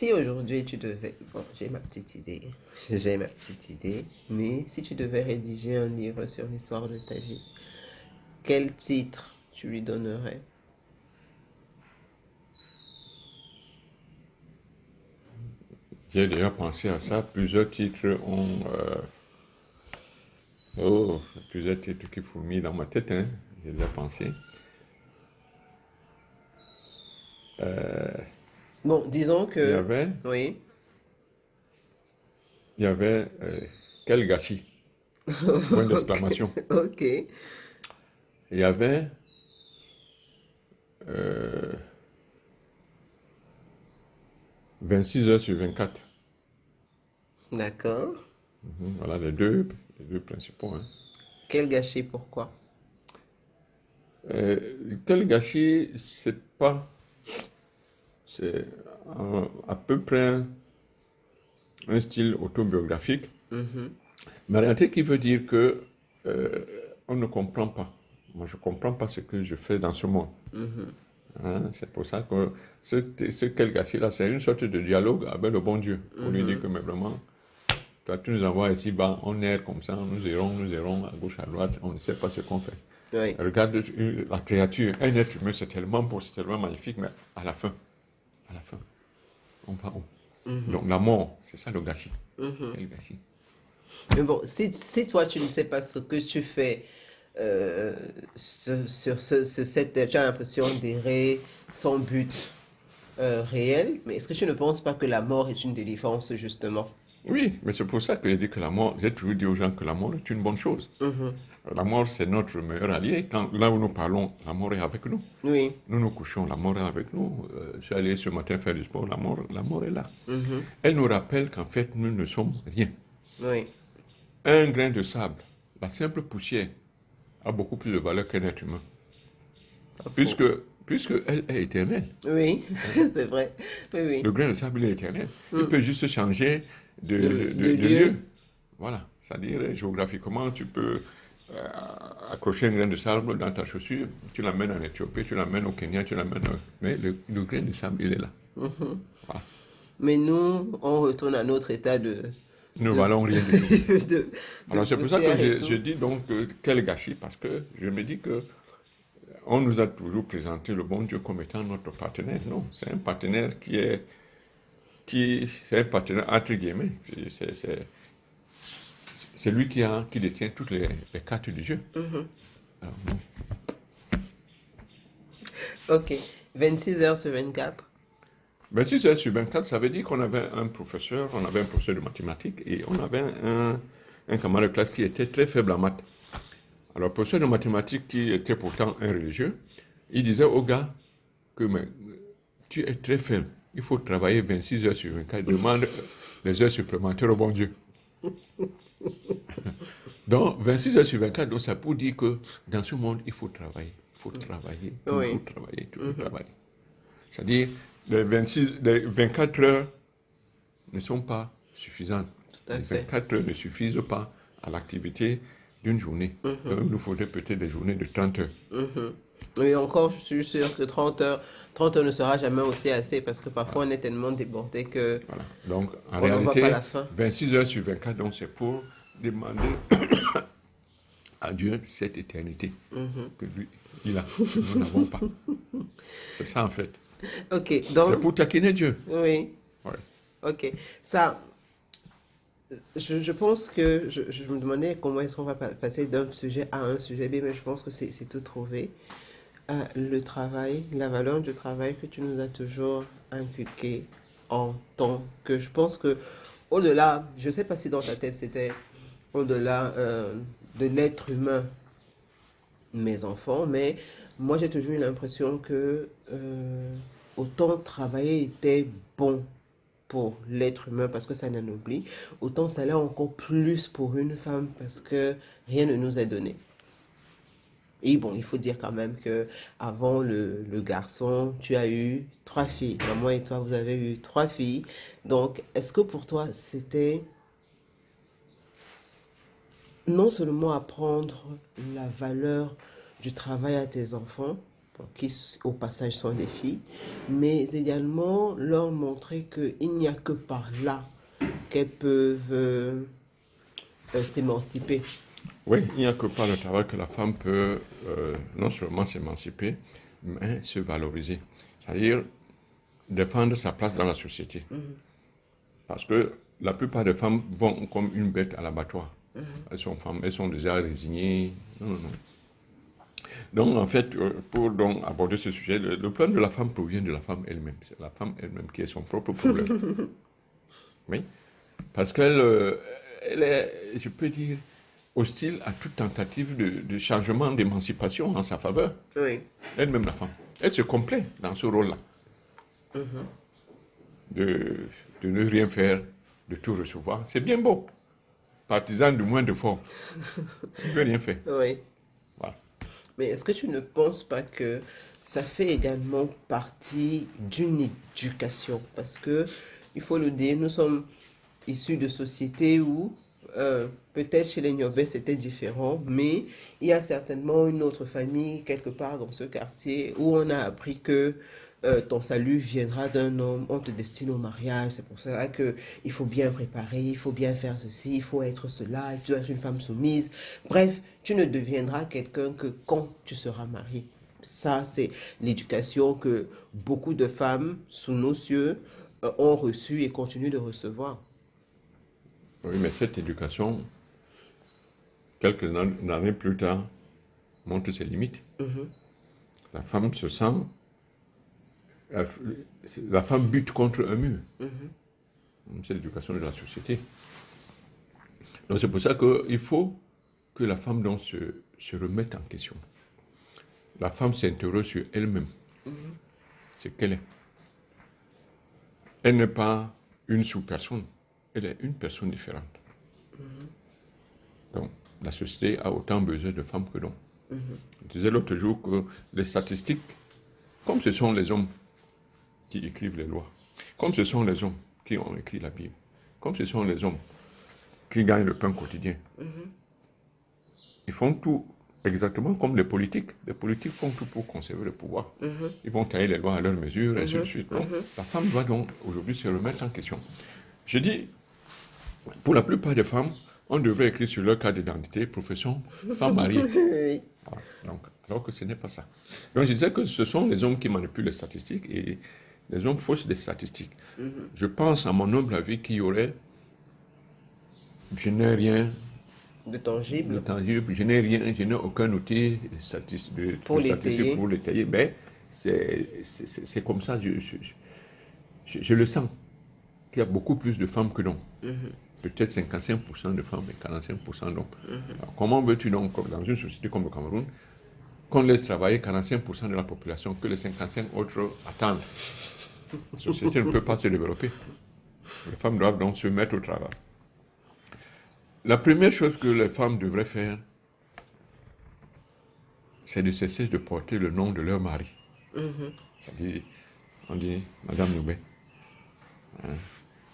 si aujourd'hui tu devais... Bon, j'ai ma petite idée. J'ai ma petite idée. Mais si tu devais rédiger un livre sur l'histoire de ta vie, quel titre tu lui donnerais? J'ai déjà pensé à ça. Plusieurs titres ont. euh, Oh, plusieurs titres qui fourmillent dans ma tête. Hein. J'ai déjà pensé. Euh, Bon, disons il y que... avait. Oui. Il y avait. euh, quel gâchis Point d'exclamation. Ok. Il y avait. euh, 26 heures sur 24. D'accord. Mhm, Voilà les deux, les deux principaux. hein. Quel gâchis, pourquoi? Euh, quel gâchis, c'est pas. C'est à peu près un style autobiographique, Mhm. mais en réalité qui veut dire que euh, on ne comprend pas. Moi, je comprends pas ce que je fais dans ce monde. Mhm. Hein, c'est pour ça que ce, ce quel gâchis-là, c'est une sorte de dialogue avec le bon Dieu. Pour lui dire que, mais vraiment, toi, tu nous envoies ici bas, on erre comme ça, nous errons, nous errons à gauche, à droite, on ne sait pas ce qu'on fait. Oui. Regarde euh, la créature, un être humain, c'est tellement beau, c'est tellement magnifique, mais à la fin, à la fin, on va où? Donc la mort, c'est ça le gâchis. Mhm. Quel gâchis Mais bon, si, si toi tu ne sais pas ce que tu fais euh, sur, sur ce, ce- cette, tu as l'impression d'errer sans but euh, réel, mais est-ce que tu ne penses pas que la mort est une délivrance justement? Oui, mais c'est pour ça que j'ai dit que la mort, j'ai toujours dit aux gens que la mort est une bonne chose. Mhm. La mort, c'est notre meilleur allié. Quand, là où nous parlons, la mort est avec nous. Oui. Nous nous couchons, la mort est avec nous. Euh, je suis allé ce matin faire du sport, la mort, la mort est là. Mhm. Elle nous rappelle qu'en fait, nous ne sommes rien. Oui. Un grain de sable, la simple poussière, a beaucoup plus de valeur qu'un être humain. Puisque, puisque elle est éternelle. Oui, c'est vrai. Oui, oui. Le grain de sable est éternel. Il peut juste changer de, De- de- de de lieu. Voilà. C'est-à-dire, euh, géographiquement, tu peux euh, accrocher un grain de sable dans ta chaussure, tu l'amènes en Éthiopie, tu l'amènes au Kenya, tu l'amènes. au- Mais le, le grain de sable, il est là. Mhm. Voilà. Mais nous, on retourne à notre état de... Nous valons rien du tout. Alors c'est pour ça que je dis donc euh, quel gâchis, parce que je me dis que on nous a toujours présenté le bon Dieu comme étant notre partenaire. Non, c'est un partenaire qui est, qui, c'est un partenaire entre guillemets. C'est, lui qui, a, qui détient toutes les, les cartes du jeu. Mhm. Alors, bon. Ok. 26 heures sur 24. 26 heures sur 24, ça veut dire qu'on avait un professeur, on avait un professeur de mathématiques et on avait un, un camarade de classe qui était très faible en maths. Alors, le professeur de mathématiques qui était pourtant un religieux, il disait au gars que mais, tu es très faible, il faut travailler 26 heures sur 24, demande les heures supplémentaires au bon Dieu. Donc, 26 heures sur 24, donc ça pour dire que dans ce monde, il faut travailler. Il faut travailler, toujours Oui. travailler, toujours travailler. C'est-à-dire, les, 26, les 24 heures ne sont pas suffisantes. Les fait. 24 heures ne suffisent pas à l'activité d'une journée. Donc, il nous faudrait peut-être des journées de 30 heures. Mhm. Oui, encore, je suis sûr que 30 heures, 30 heures ne sera jamais aussi assez parce que parfois on est tellement débordé que. Voilà. Donc, en On ne voit réalité, pas la fin. 26 heures sur 24, donc c'est pour demander à Dieu cette éternité Mhm. que lui, il a, que nous n'avons pas. C'est ça, en fait. Ok, C'est donc. pour taquiner Dieu. Oui. Ouais. Ok. Ça. Je, je pense que je, je me demandais comment est-ce qu'on va pa- passer d'un sujet à un sujet B, mais je pense que c'est tout trouvé. Le travail, la valeur du travail que tu nous as toujours inculqué en tant que. Je pense que au-delà, je ne sais pas si dans ta tête c'était au-delà euh, de l'être humain, mes enfants, mais moi j'ai toujours eu l'impression que euh, autant travailler était bon pour l'être humain parce que ça n'en oublie, autant ça l'est encore plus pour une femme parce que rien ne nous est donné. Et bon, il faut dire quand même que avant le, garçon, tu as eu trois filles. Maman et toi, vous avez eu trois filles. Donc, est-ce que pour toi, c'était non seulement apprendre la valeur du travail à tes enfants, qui au passage sont des filles, mais également leur montrer qu'il n'y a que par là qu'elles peuvent euh, s'émanciper. Oui, il n'y a que par le travail que la femme peut euh, non seulement s'émanciper, mais se valoriser. C'est-à-dire défendre sa place dans la société. Parce que la plupart des femmes vont comme une bête à l'abattoir. Elles sont femmes, elles sont déjà résignées. Non, non, non. Donc, en fait, euh, pour donc aborder ce sujet, le, le problème de la femme provient de la femme elle-même. C'est la femme elle-même qui est son propre problème. oui. Parce qu'elle euh, elle est, je peux dire, hostile à toute tentative de, de changement, d'émancipation en sa faveur. Oui. Elle-même, la femme. Elle se complaît dans ce rôle-là. De, de ne rien faire, de tout recevoir. C'est bien beau. Partisan du moins de fort. Ne veut rien faire. Oui. Voilà. Mais est-ce que tu ne penses pas que ça fait également partie d'une éducation? Parce que, il faut le dire, nous sommes issus de sociétés où euh, peut-être chez les Niobé c'était différent, mais il y a certainement une autre famille quelque part dans ce quartier où on a appris que euh, ton salut viendra d'un homme, on te destine au mariage, c'est pour cela que il faut bien préparer, il faut bien faire ceci, il faut être cela, tu dois être une femme soumise. Bref, tu ne deviendras quelqu'un que quand tu seras marié. Ça, c'est l'éducation que beaucoup de femmes sous nos cieux euh, ont reçue et continuent de recevoir. Oui, mais cette éducation, quelques an- années plus tard, montre ses limites. Mhm. La femme se sent. la femme bute contre un mur. Mhm. C'est l'éducation de la société. Donc c'est pour ça qu'il faut que la femme donc, se, se remette en question. La femme s'interroge sur elle-même. C'est qu'elle est. Elle n'est pas une sous-personne. Elle est une personne différente. Donc la société a autant besoin de femmes que d'hommes. Je disais l'autre jour que les statistiques, comme ce sont les hommes qui écrivent les lois, comme ce sont les hommes qui ont écrit la Bible, comme ce sont les hommes qui gagnent le pain quotidien, ils font tout exactement comme les politiques. Les politiques font tout pour conserver le pouvoir. Mhm. Ils vont tailler les lois à leur mesure, et ainsi de suite. Donc, la femme doit donc aujourd'hui se remettre en question. Je dis, pour la plupart des femmes, on devrait écrire sur leur carte d'identité profession femme mariée. Oui. Voilà. Donc, alors que ce n'est pas ça. Donc, je disais que ce sont les hommes qui manipulent les statistiques et les hommes faussent des statistiques. Je pense, à mon humble avis, qu'il y aurait, je n'ai rien de tangible. de tangible. Je n'ai rien, je n'ai aucun outil de, Pour statistique pour les tailler. Mais c'est comme ça, je, je, je- je le sens, qu'il y a beaucoup plus de femmes que d'hommes. Peut-être 55% de femmes et 45% d'hommes. Comment veux-tu donc, dans une société comme le Cameroun, qu'on laisse travailler 45% de la population, que les 55 autres attendent? La société ne peut pas se développer. Les femmes doivent donc se mettre au travail. La première chose que les femmes devraient faire, c'est de cesser de porter le nom de leur mari. C'est-à-dire, on dit Madame Noubé, hein,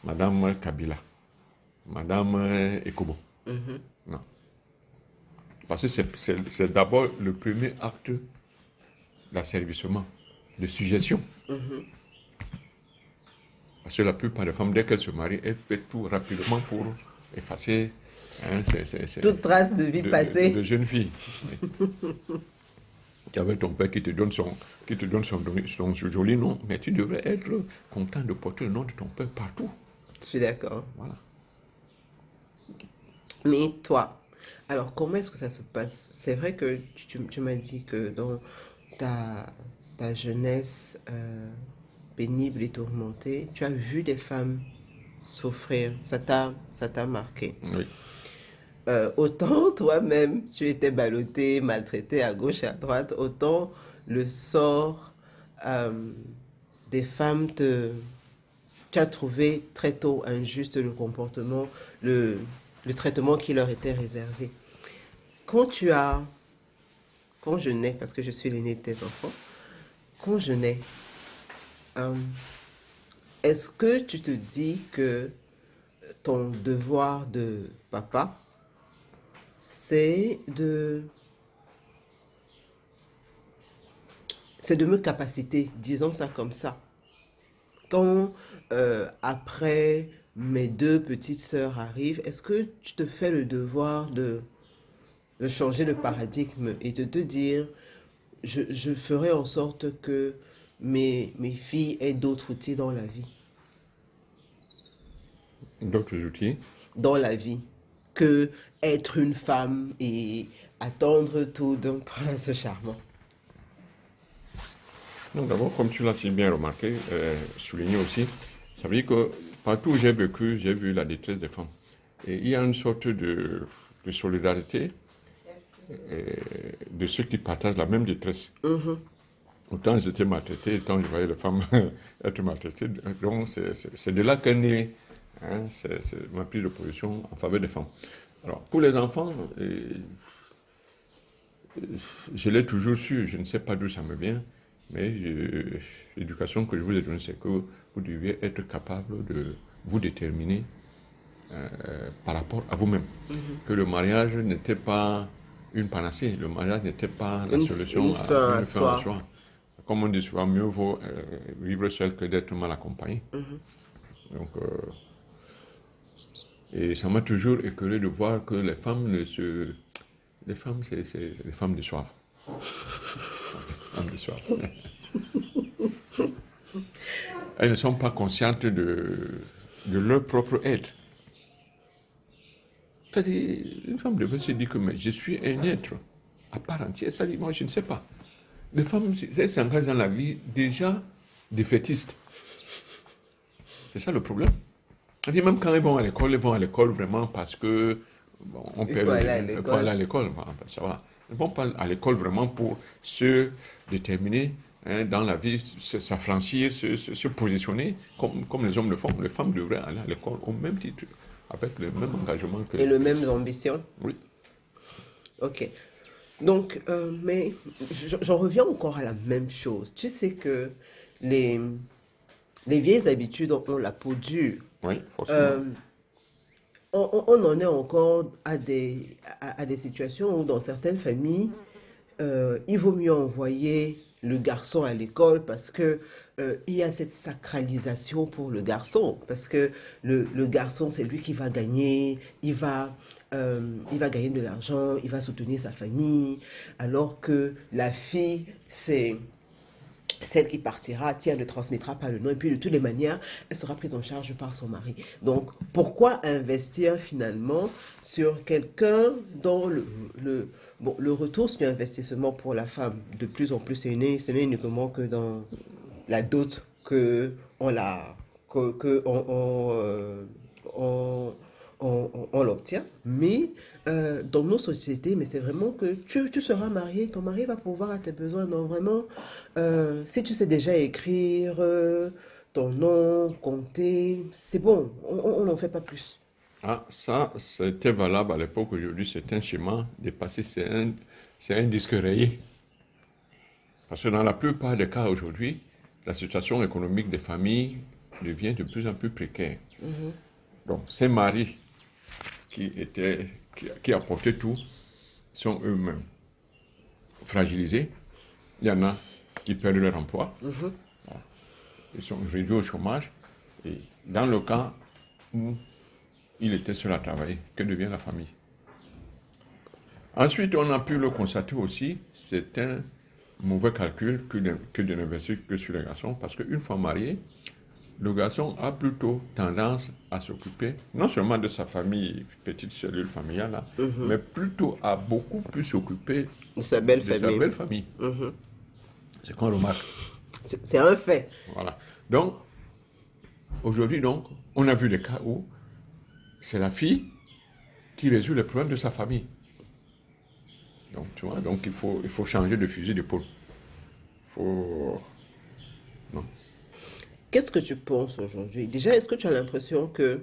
Madame Kabila, Madame euh, Ekobo. Non. Parce que c'est- d'abord le premier acte d'asservissement, de suggestion. Parce que la plupart des femmes, dès qu'elles se marient, elles font tout rapidement pour effacer hein, ces- Toute trace de vie de, passée. de, de jeune fille. Tu avais ton père qui te donne son, qui te donne son, son, son joli nom, mais tu devrais être content de porter le nom de ton père partout. Je suis d'accord. Voilà. Mais toi, alors comment est-ce que ça se passe? C'est vrai que tu, tu m'as dit que dans ta, ta jeunesse euh, pénible et tourmentée, tu as vu des femmes souffrir. Ça t'a, ça t'a marqué. Oui. Euh, autant toi-même, tu étais ballotté, maltraité à gauche et à droite, autant le sort euh, des femmes te... Tu as trouvé très tôt injuste le comportement, le, traitement qui leur était réservé. Quand tu as... Quand je nais, parce que je suis l'aîné de tes enfants, quand je nais, euh, est-ce que tu te dis que ton devoir de papa, c'est de c'est de me capaciter, disons ça comme ça. Quand euh, après mes deux petites sœurs arrivent, est-ce que tu te fais le devoir de, de changer de paradigme et de te dire, je, je ferai en sorte que mes, mes filles aient d'autres outils dans la vie, D'autres outils? dans la vie, que être une femme et attendre tout d'un prince charmant. Donc d'abord, comme tu l'as si bien remarqué, euh, souligné aussi, ça veut dire que partout où j'ai vécu, j'ai vu la détresse des femmes. Et il y a une sorte de, de solidarité de ceux qui partagent la même détresse. Mhm. Autant j'étais maltraité, autant je voyais les femmes être maltraitées. Donc c'est- c'est c'est de là qu'est née hein, c'est- c'est ma prise de position en faveur des femmes. Alors pour les enfants, je l'ai toujours su, je ne sais pas d'où ça me vient, mais je- l'éducation que je vous ai donnée, c'est que vous deviez être capable de vous déterminer euh, par rapport à vous-même. Que le mariage n'était pas une panacée, le mariage n'était pas la Une- solution une fin à soi. Comme on dit souvent, mieux vaut euh, vivre seul que d'être mal accompagné. Donc, euh, et ça m'a toujours écœuré de voir que les femmes ne se. Les femmes, c'est des femmes de soif. femmes de soif. Elles ne sont pas conscientes de, de leur propre être. C'est-à-dire, une femme devait se dire que mais je suis un être à part entière. Ça dit, moi, je ne sais pas. Les femmes, elles s'engagent dans la vie déjà défaitistes. C'est ça le problème. Même quand elles vont à l'école, elles vont à l'école vraiment parce que bon, on le- aller à l'école. ça va. Elles ne vont pas à l'école vraiment pour se déterminer hein, dans la vie, s'affranchir, se, se- se positionner comme, comme les hommes le font. Les femmes devraient aller à l'école au même titre, avec le même engagement que. Et le même ambition. Oui. Ok. Donc, euh, mais j'en reviens encore à la même chose. Tu sais que les, les vieilles habitudes ont la peau dure. Oui, forcément. Euh, on, on- on en est encore à des, à, à des situations où dans certaines familles, euh, il vaut mieux envoyer le garçon à l'école parce que euh, il y a cette sacralisation pour le garçon. Parce que le, le garçon c'est lui qui va gagner, il va euh, il va gagner de l'argent, il va soutenir sa famille, alors que la fille c'est celle qui partira, tiens, ne transmettra pas le nom, et puis de toutes les manières, elle sera prise en charge par son mari. Donc, pourquoi investir finalement sur quelqu'un dont le, le, bon, le retour sur investissement pour la femme, de plus en plus, ce n'est uniquement que dans la dot que on la que, que on, on, euh, on, l'obtient, mais euh, dans nos sociétés, mais c'est vraiment que tu, tu, seras marié, ton mari va pouvoir à tes besoins. Donc vraiment, euh, si tu sais déjà écrire euh, ton nom, compter, c'est bon, on n'en fait pas plus. Ah, ça, c'était valable à l'époque. Aujourd'hui, c'est un schéma dépassé, c'est un, un disque rayé. Parce que dans la plupart des cas aujourd'hui, la situation économique des familles devient de plus en plus précaire. Mhm. Donc, ces maris qui, étaient, qui, apportaient tout sont eux-mêmes fragilisés. Il y en a qui perdent leur emploi. Mhm. Ils sont réduits au chômage. Et dans le cas où il était seul à travailler, que devient la famille? Ensuite, on a pu le constater aussi, c'est un mauvais calcul que de, que de n'investir que sur les garçons, parce qu'une fois marié, le garçon a plutôt tendance à s'occuper non seulement de sa famille, petite cellule familiale, mhm. mais plutôt à beaucoup plus s'occuper de sa belle famille. Mhm. C'est qu'on remarque. C'est un fait. Voilà. Donc, aujourd'hui, donc, on a vu des cas où c'est la fille qui résout les problèmes de sa famille. Donc, tu vois, donc il faut, il faut changer de fusil d'épaule. Il faut Qu'est-ce que tu penses aujourd'hui? Déjà, est-ce que tu as l'impression que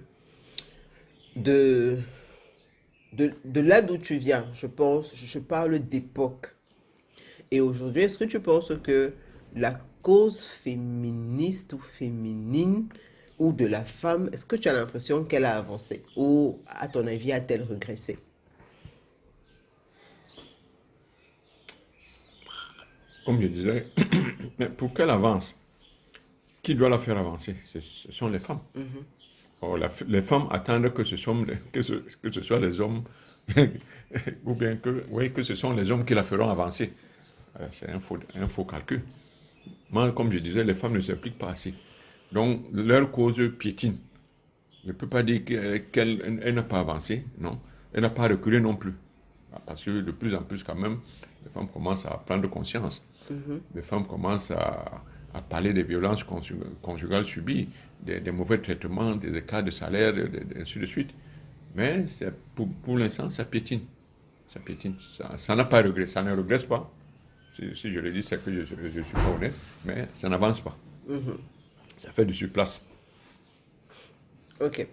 de, de, là d'où tu viens, je pense, je parle d'époque, et aujourd'hui, est-ce que tu penses que la cause féministe ou féminine ou de la femme, est-ce que tu as l'impression qu'elle a avancé? Ou à ton avis a-t-elle régressé? Comme je disais, pour qu'elle avance, qui doit la faire avancer Ce sont les femmes. Mm-hmm. les femmes attendent que ce, soit, que ce, que ce soit les hommes, ou bien que, oui, que ce sont les hommes qui la feront avancer. Euh, c'est un faux, un faux calcul. Moi, comme je disais, les femmes ne s'impliquent pas assez. Donc, leur cause piétine. Je ne peux pas dire qu'elle n'a pas avancé, non. Elle n'a pas reculé non plus. Parce que de plus en plus, quand même, les femmes commencent à prendre conscience. Mm-hmm. Les femmes commencent à, à parler des violences conjugales subies, des, mauvais traitements, des écarts de salaire, et ainsi de suite. Mais pour, pour l'instant, ça piétine. Ça piétine. Ça n'a pas regret, ça ne regrette pas. Si, je le dis, c'est que je ne suis pas honnête, mais ça n'avance pas. Mm-hmm. Ça fait du surplace. Ok.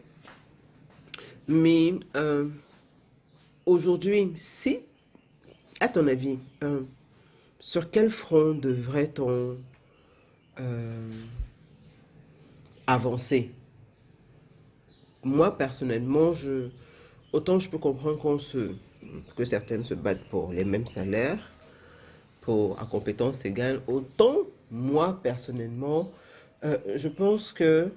Mais euh, aujourd'hui, si, à ton avis, euh, sur quel front devrait-on euh. Moi, personnellement, autant je peux comprendre qu'on se, que certaines se battent pour les mêmes salaires, pour à compétences égales, autant moi, personnellement, euh, je pense que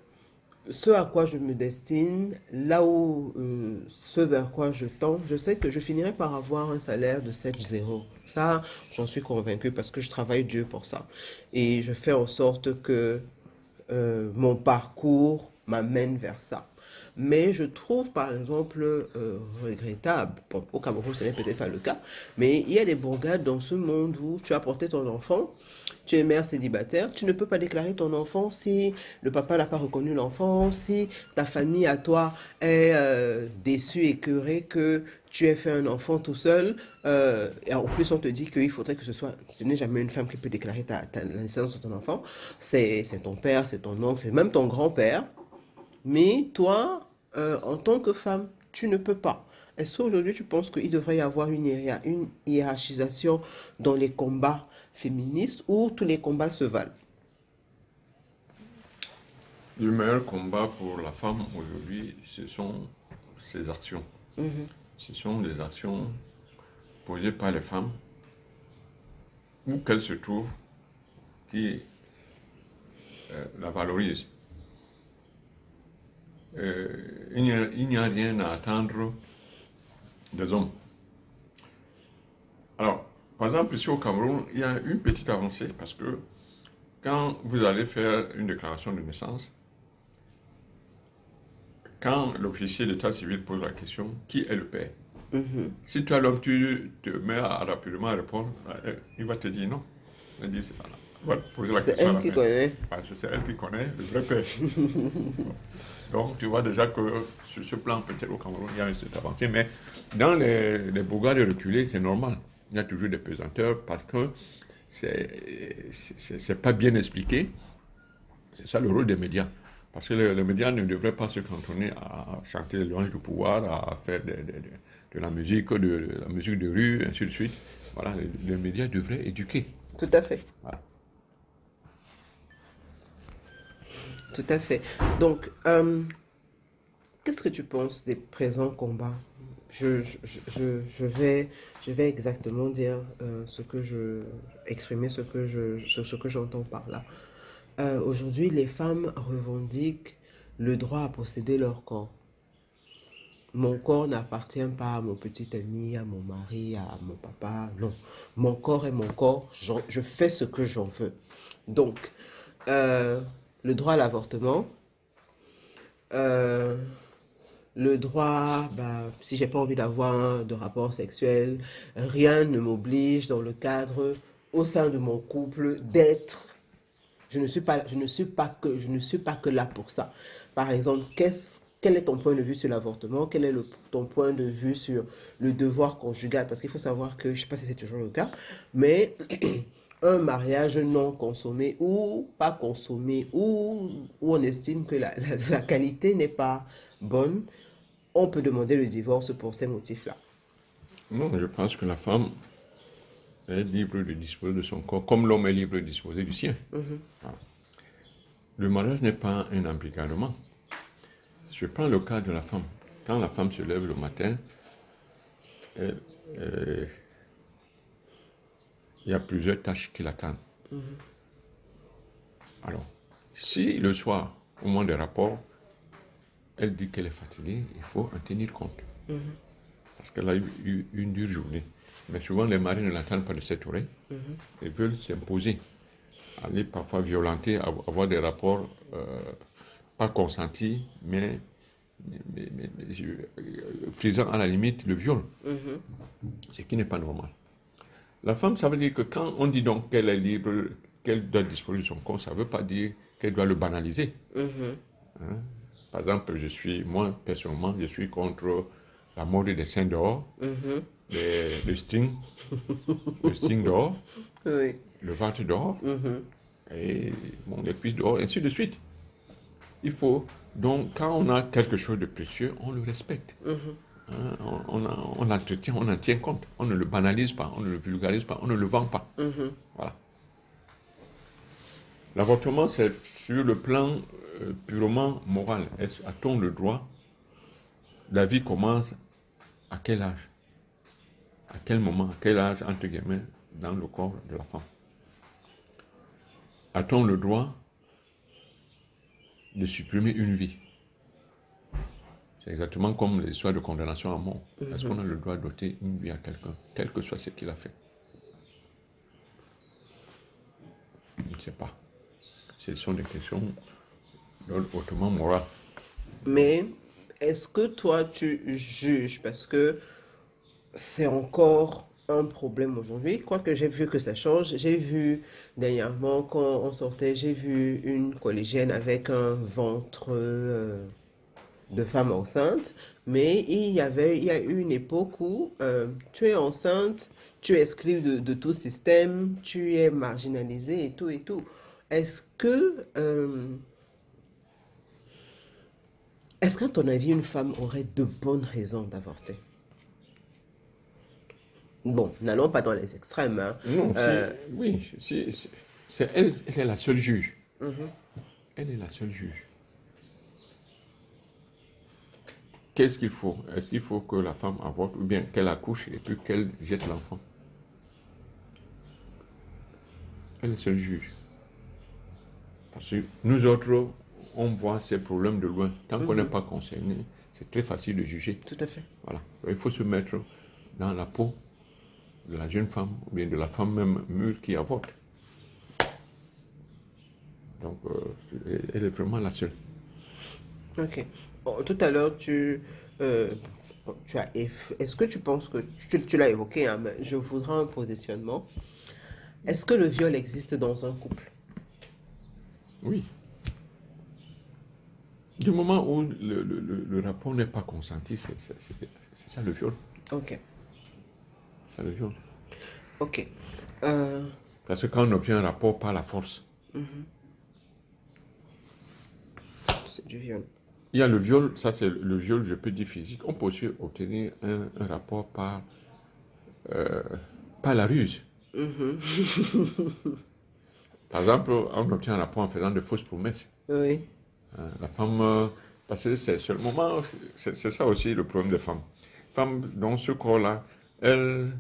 ce à quoi je me destine, là où euh, ce vers quoi je tends, je sais que je finirai par avoir un salaire de 7-0. Ça, j'en suis convaincu parce que je travaille Dieu pour ça. Et je fais en sorte que euh, mon parcours m'amène vers ça. Mais je trouve, par exemple, euh, regrettable, bon, au Cameroun, ce n'est peut-être pas le cas, mais il y a des bourgades dans ce monde où tu as porté ton enfant, tu es mère célibataire, tu ne peux pas déclarer ton enfant si le papa n'a pas reconnu l'enfant, si ta famille à toi est euh, déçue, écœurée que tu aies fait un enfant tout seul. Euh, et en plus, on te dit qu'il faudrait que ce soit, ce n'est jamais une femme qui peut déclarer la naissance de ton enfant, c'est ton père, c'est ton oncle, c'est même ton grand-père. Mais toi, euh, en tant que femme, tu ne peux pas. Est-ce qu'aujourd'hui tu penses qu'il devrait y avoir une, une hiérarchisation dans les combats féministes ou tous les combats se valent? Le meilleur combat pour la femme aujourd'hui, ce sont ses actions. Mhm. Ce sont les actions posées par les femmes, où qu'elles se trouvent, qui euh, la valorisent. Euh, il n'y a, rien à attendre des hommes. Alors, par exemple, ici au Cameroun, il y a une petite avancée parce que quand vous allez faire une déclaration de naissance, quand l'officier d'état civil pose la question, qui est le père? Mhm. Si toi, l'homme, tu te mets à rapidement à répondre, euh, il va te dire non. Il dit, c'est- voilà. Il C'est elle qui connaît. Ah, c'est elle qui connaît le vrai père. Donc, tu vois déjà que sur ce plan, peut-être au Cameroun, il y a une cette avancée. Mais dans les, les bourgades reculées, c'est normal. Il y a toujours des pesanteurs parce que c'est pas bien expliqué. C'est ça le rôle des médias. Parce que les, les médias ne devraient pas se cantonner à chanter les louanges du pouvoir, à faire de, la musique, de, de la musique de rue, ainsi de suite. Voilà, les, les médias devraient éduquer. Tout à fait. Voilà. Tout à fait. Donc, euh, qu'est-ce que tu penses des présents combats? Je, je, je, vais, je vais exactement dire euh, ce que je. exprimer ce que je, ce, que j'entends par là. Euh, Aujourd'hui, les femmes revendiquent le droit à posséder leur corps. Mon corps n'appartient pas à mon petit ami, à mon mari, à mon papa. Non. Mon corps est mon corps. Je fais ce que j'en veux. Donc, le droit à l'avortement, euh, le droit, bah, si j'ai pas envie d'avoir de rapport sexuel, rien ne m'oblige dans le cadre, au sein de mon couple, d'être. Je ne suis pas, je ne suis pas que, je ne suis pas que là pour ça. Par exemple, qu'est-ce, quel est ton point de vue sur l'avortement? Quel est ton point de vue sur le devoir conjugal? Parce qu'il faut savoir que, je ne sais pas si c'est toujours le cas, mais un mariage non consommé ou pas consommé, ou où on estime que la, la- la qualité n'est pas bonne, on peut demander le divorce pour ces motifs-là. Non, je pense que la femme est libre de disposer de son corps, comme l'homme est libre de disposer du sien. Voilà. Le mariage n'est pas un embrigadement. Je prends le cas de la femme. Quand la femme se lève le matin, elle- il y a plusieurs tâches qui l'attendent. Alors, si le soir, au moment des rapports, elle dit qu'elle est fatiguée, il faut en tenir compte parce qu'elle a eu, une dure journée. Mais souvent, les maris ne l'attendent pas de cette oreille. Ils veulent s'imposer, aller parfois violenter, av- avoir des rapports euh, pas consentis, mais, mais, mais- mais je- euh, faisant à la limite le viol, ce qui n'est pas normal. La femme, ça veut dire que quand on dit donc qu'elle est libre, qu'elle doit disposer de son corps, ça ne veut pas dire qu'elle doit le banaliser. Hein? Par exemple, je suis, moi, personnellement, je suis contre la mode des seins dehors, les- le sting, le sting dehors, Oui. le ventre dehors, et bon, les cuisses dehors, ainsi de suite. Il faut, donc, quand on a quelque chose de précieux, on le respecte. Hein, on, on, en- on l'entretient, on en tient compte. On ne le banalise pas, on ne le vulgarise pas, on ne le vend pas. Voilà. L'avortement, c'est sur le plan euh, purement moral. A-t-on le droit? La vie commence à quel âge? À quel moment? À quel âge, entre guillemets, dans le corps de la femme? A-t-on le droit de supprimer une vie? C'est exactement comme les histoires de condamnation à mort. Est-ce qu'on a le droit d'ôter une vie à quelqu'un, quel que soit ce qu'il a fait? Je ne sais pas. Ce sont des questions d'ordre hautement moral. Mais est-ce que toi, tu juges? Parce que c'est encore un problème aujourd'hui, quoique j'ai vu que ça change. J'ai vu dernièrement, quand on sortait, j'ai vu une collégienne avec un ventre euh, de femme enceinte, mais il y avait, il y a eu une époque où euh, tu es enceinte, tu es exclu de, de tout système, tu es marginalisé et tout et tout. Est-ce que, euh, est-ce qu'à ton avis, une femme aurait de bonnes raisons d'avorter? Bon, n'allons pas dans les extrêmes, hein. Non, Euh, oui, c'est elle, elle est la seule juge. Elle est la seule juge. Qu'est-ce qu'il faut? Est-ce qu'il faut que la femme avorte ou bien qu'elle accouche et puis qu'elle jette l'enfant? Elle est seule juge. Parce que nous autres, on voit ces problèmes de loin. Tant qu'on n'est pas concerné, c'est très facile de juger. Tout à fait. Voilà. Il faut se mettre dans la peau de la jeune femme ou bien de la femme même mûre qui avorte. Donc, euh, elle est vraiment la seule. Ok. Tout à l'heure, tu, euh, tu as. Est-ce que tu penses que. Tu, tu l'as évoqué, hein, mais je voudrais un positionnement. Est-ce que le viol existe dans un couple? Oui. Du moment où le, le- le- rapport n'est pas consenti, c'est ça le viol. Ok. C'est ça le viol. Ok. Euh, Parce que quand on obtient un rapport par la force, c'est du viol. Il y a le viol, ça c'est le viol, je peux dire physique. On peut aussi obtenir un, un rapport par, euh, par la ruse. Mhm. Par exemple, on obtient un rapport en faisant de fausses promesses. Oui. Hein, La femme, euh, parce que c'est le moment, c'est ça aussi le problème des femmes. Femmes, dans ce corps-là, elles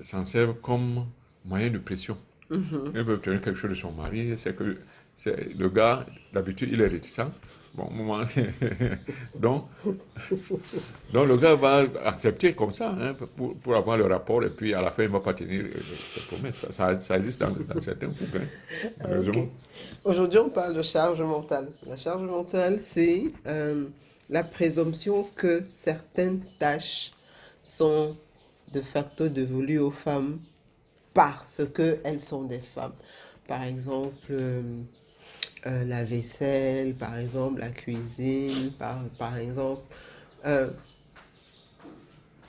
s'en servent comme moyen de pression. Elles veulent obtenir quelque chose de son mari, c'est que le gars, d'habitude, il est réticent. Bon, moment, donc, donc le gars va accepter comme ça hein, pour, pour avoir le rapport et puis à la fin, il ne va pas tenir euh, ses promesses. Ça, ça, ça existe dans, dans certains couples, hein. Aujourd'hui, on parle de charge mentale. La charge mentale, c'est euh, la présomption que certaines tâches sont de facto dévolues aux femmes parce qu'elles sont des femmes. Par exemple, euh, euh, la vaisselle, par exemple, la cuisine, par, par exemple. euh,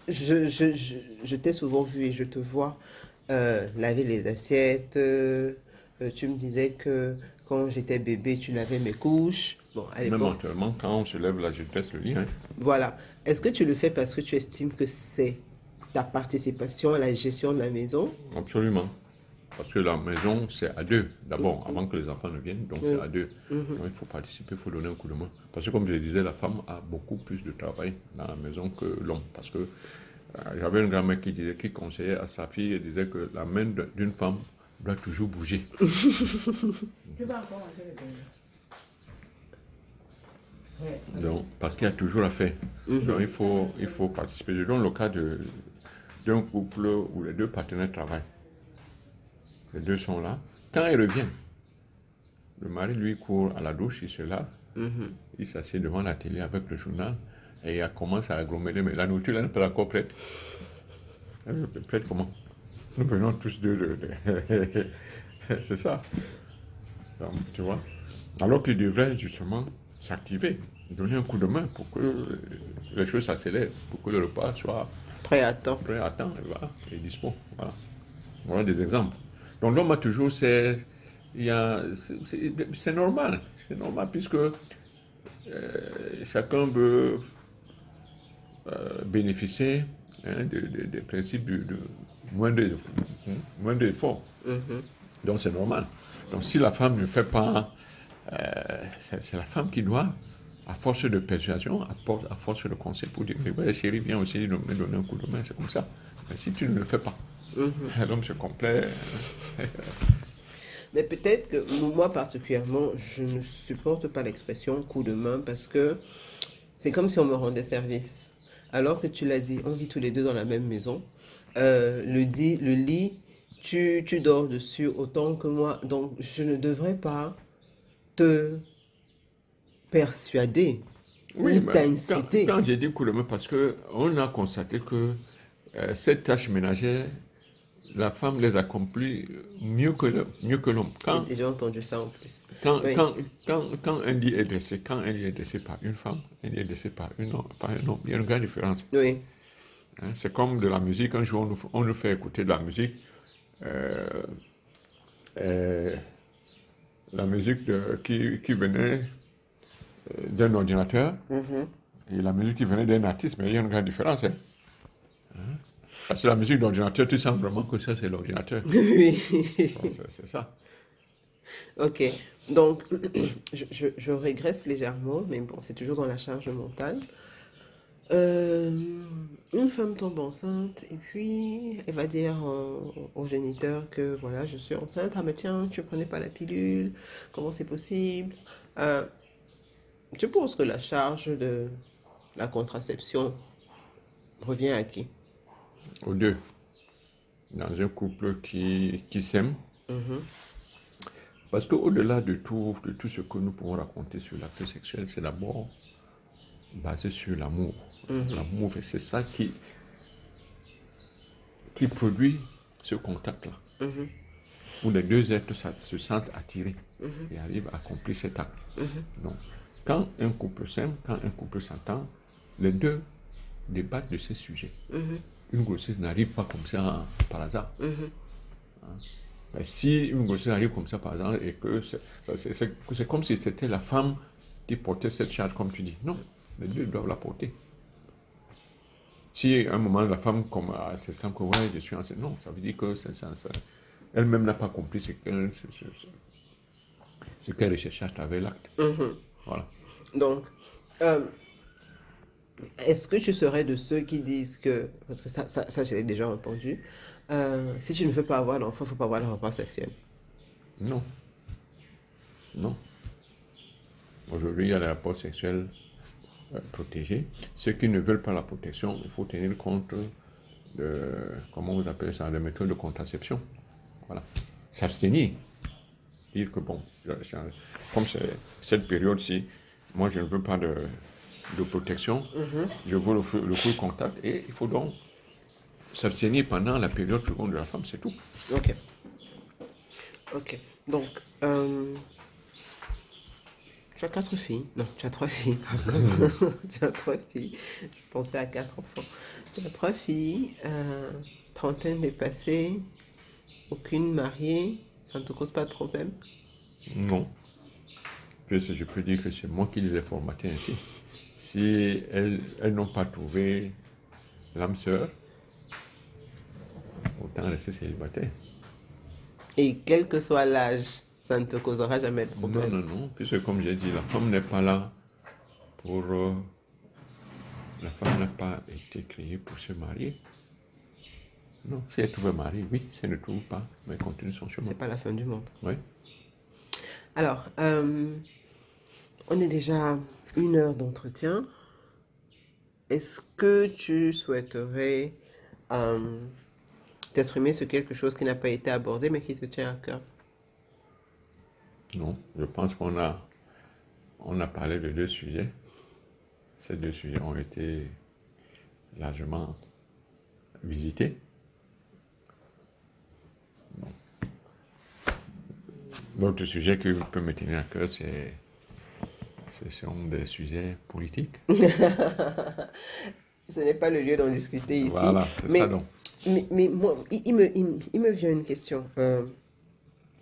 je, je, je, je t'ai souvent vu et je te vois euh, laver les assiettes. tu me disais que quand j'étais bébé, tu lavais mes couches. Bon, à Même actuellement, quand on se lève là, je laisse le lit. hein. voilà. Est-ce que tu le fais parce que tu estimes que c'est ta participation à la gestion de la maison? Absolument. Parce que la maison, c'est à deux, d'abord, avant que les enfants ne viennent. Donc, c'est à deux. Donc, il faut participer, il faut donner un coup de main. Parce que, comme je le disais, la femme a beaucoup plus de travail dans la maison que l'homme. Parce que euh, j'avais une grand-mère qui disait, qui conseillait à sa fille, elle disait que la main d'une femme doit toujours bouger. Donc, parce qu'il y a toujours à faire. Donc, il faut, il faut participer. Je donne le cas de- d'un couple où les deux partenaires travaillent. Les deux sont là. Quand ils reviennent, le mari, lui, court à la douche, il se lave, Mhm. il s'assied devant la télé avec le journal et il commence à agglomérer. Mais la nourriture, elle n'est pas encore prête. Elle est prête comment? Nous venons tous deux de... de- C'est ça. Donc, tu vois? Alors qu'il devrait justement s'activer, donner un coup de main pour que les choses s'accélèrent, pour que le repas soit Prêt à temps. prêt à temps et, voilà, et dispo. Voilà. voilà des exemples. Donc l'homme a toujours c'est c'est- normal, c'est normal puisque euh, chacun veut euh, bénéficier hein, de- de- des principes du- de moins de moins d'efforts. Mhm. Donc c'est normal. Donc si la femme ne fait pas, euh, c'est c'est la femme qui doit, à force de persuasion, à, force- à force de conseil, pour dire, mais ouais, chérie, viens aussi me donner un coup de main, c'est comme ça. Mais si tu ne le fais pas, l'homme se complaît. Mais peut-être que moi particulièrement, je ne supporte pas l'expression coup de main parce que c'est comme si on me rendait service. Alors que tu l'as dit, on vit tous les deux dans la même maison. Euh, le, dit, le lit, tu, tu dors dessus autant que moi. Donc, je ne devrais pas te persuader ou quand, t'inciter. quand j'ai dit coup de main, parce qu'on a constaté que euh, cette tâche ménagère, la femme les accomplit mieux que le- mieux que l'homme. Quand, J'ai déjà entendu ça en plus. Quand, Oui. quand, quand, quand un lit est dressé, quand un lit est dressé par une femme, un lit est dressé par, une, par un homme, il y a une grande différence. Oui. hein. C'est comme de la musique, un jour on nous, on nous fait écouter de la musique, euh, euh, la musique de- qui, qui venait euh, d'un ordinateur Mhm. et la musique qui venait d'un artiste, mais il y a une grande différence. Hein? Parce que la musique d'ordinateur, tu sens vraiment que ça c'est l'ordinateur. oui. C'est c'est ça. Ok, donc je, je- je régresse légèrement, mais bon, c'est toujours dans la charge mentale. Euh, une femme tombe enceinte et puis elle va dire au, au géniteur que voilà, je suis enceinte. Ah, mais tiens, tu prenais pas la pilule, comment c'est possible? Euh, tu penses que la charge de la contraception revient à qui? Aux deux. Dans un couple qui, qui s'aime, Mhm. Parce qu'au-delà de tout, de tout ce que nous pouvons raconter sur l'acte sexuel, c'est d'abord basé sur l'amour. L'amour, et c'est ça qui, qui produit ce contact-là. Mhm. Où les deux êtres se sentent attirés et arrivent à accomplir cet acte. Donc, quand un couple s'aime, quand un couple s'entend, les deux débattent de ces sujets. Une grossesse n'arrive pas comme ça par hasard. Mhm. Ben, si une grossesse arrive comme ça par hasard et que c'est comme si c'était la femme qui portait cette charge, comme tu dis. Non, les deux doivent la porter. Si à un moment la femme comme, ah, s'exclame que ouais, je suis enceinte, non, ça veut dire que c'est ça. ça- Elle-même n'a pas compris ce qu'elle qu'elle recherchait à travers l'acte. Mhm. Voilà. Donc, euh, est-ce que tu serais de ceux qui disent que, parce que ça, ça, l'ai déjà entendu, euh, si tu ne veux pas avoir d'enfant, il ne faut pas avoir de rapport sexuel. Non. Non. Aujourd'hui, il y a les rapports sexuels euh, protégés. Ceux qui ne veulent pas la protection, il faut tenir compte de, comment vous appelez ça, de méthodes de contraception. Voilà. S'abstenir. Dire que bon, comme cette période-ci, moi je ne veux pas de, de protection, je veux le, le full contact et il faut donc s'abstenir pendant la période seconde de la femme, c'est tout. Ok. Ok. Donc, euh, tu as quatre filles. Non, tu as trois filles. tu as trois filles. Je pensais à quatre enfants. Tu as trois filles, euh, trentaine dépassée, aucune mariée. Ça ne te cause pas de problème? Non. Puisque je peux dire que c'est moi qui les ai formatées ainsi. Si elles, elles n'ont pas trouvé l'âme sœur, autant rester célibataire. Et quel que soit l'âge, ça ne te causera jamais de Non, problème. non, non. Puisque comme j'ai dit, la femme n'est pas là pour... euh, la femme n'a pas été créée pour se marier. Non, si elle trouve un mari, oui. Si elle ne trouve pas, mais elle continue son chemin. C'est pas la fin du monde. Oui. Alors, euh, on est déjà une heure d'entretien. Est-ce que tu souhaiterais euh, t'exprimer sur quelque chose qui n'a pas été abordé mais qui te tient à cœur? Non, je pense qu'on a, parlé de deux sujets. Ces deux sujets ont été largement visités. L'autre sujet qui peut me tenir à cœur, c'est, ce sont des sujets politiques. Ce n'est pas le lieu d'en discuter ici. Voilà, c'est mais, ça donc. Mais, mais moi, il, il me, il, me- il me vient une question. Euh,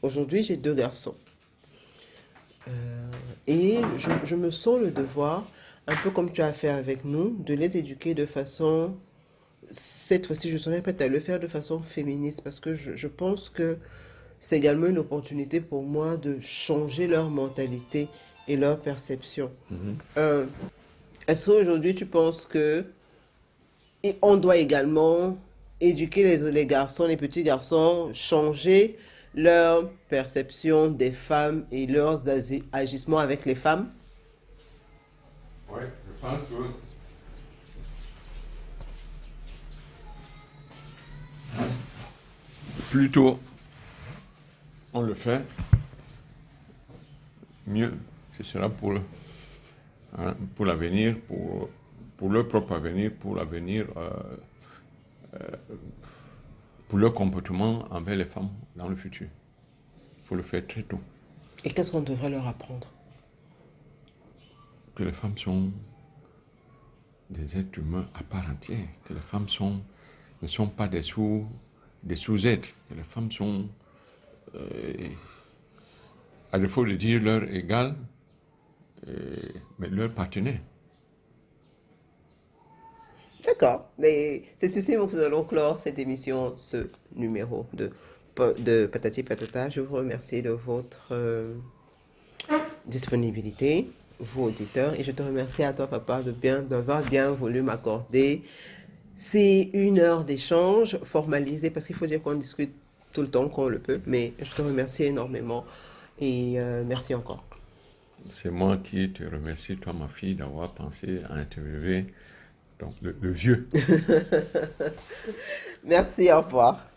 Aujourd'hui, j'ai deux garçons. Euh, et je, je me sens le devoir, un peu comme tu as fait avec nous, de les éduquer de façon... Cette fois-ci, je serais prête à le faire de façon féministe parce que je, je pense que c'est également une opportunité pour moi de changer leur mentalité et leur perception. Euh, Est-ce qu'aujourd'hui, tu penses que et on doit également éduquer les, les garçons, les petits garçons, changer leur perception des femmes et leurs agi- agissements avec les femmes? Oui, je pense que. Plutôt on le fait, mieux ce sera pour, hein, pour l'avenir, pour, pour leur propre avenir, pour l'avenir, euh, euh, pour leur comportement envers les femmes dans le futur. Il faut le faire très tôt. Et qu'est-ce qu'on devrait leur apprendre? Que les femmes sont des êtres humains à part entière, que les femmes sont, ne sont pas des sous des sous-êtres, que les femmes sont, euh, à défaut de dire leur égal, euh, mais leur partenaire. D'accord, mais c'est ceci nous allons clore cette émission, ce numéro de, de Patati Patata. Je vous remercie de votre euh, disponibilité, vous auditeurs, et je te remercie à toi, papa, de bien, d'avoir bien voulu m'accorder. C'est une heure d'échange formalisée parce qu'il faut dire qu'on discute tout le temps qu'on le peut, mais je te remercie énormément et euh, merci encore. C'est moi qui te remercie, toi, ma fille, d'avoir pensé à interviewer donc, le, le vieux. Merci, au revoir.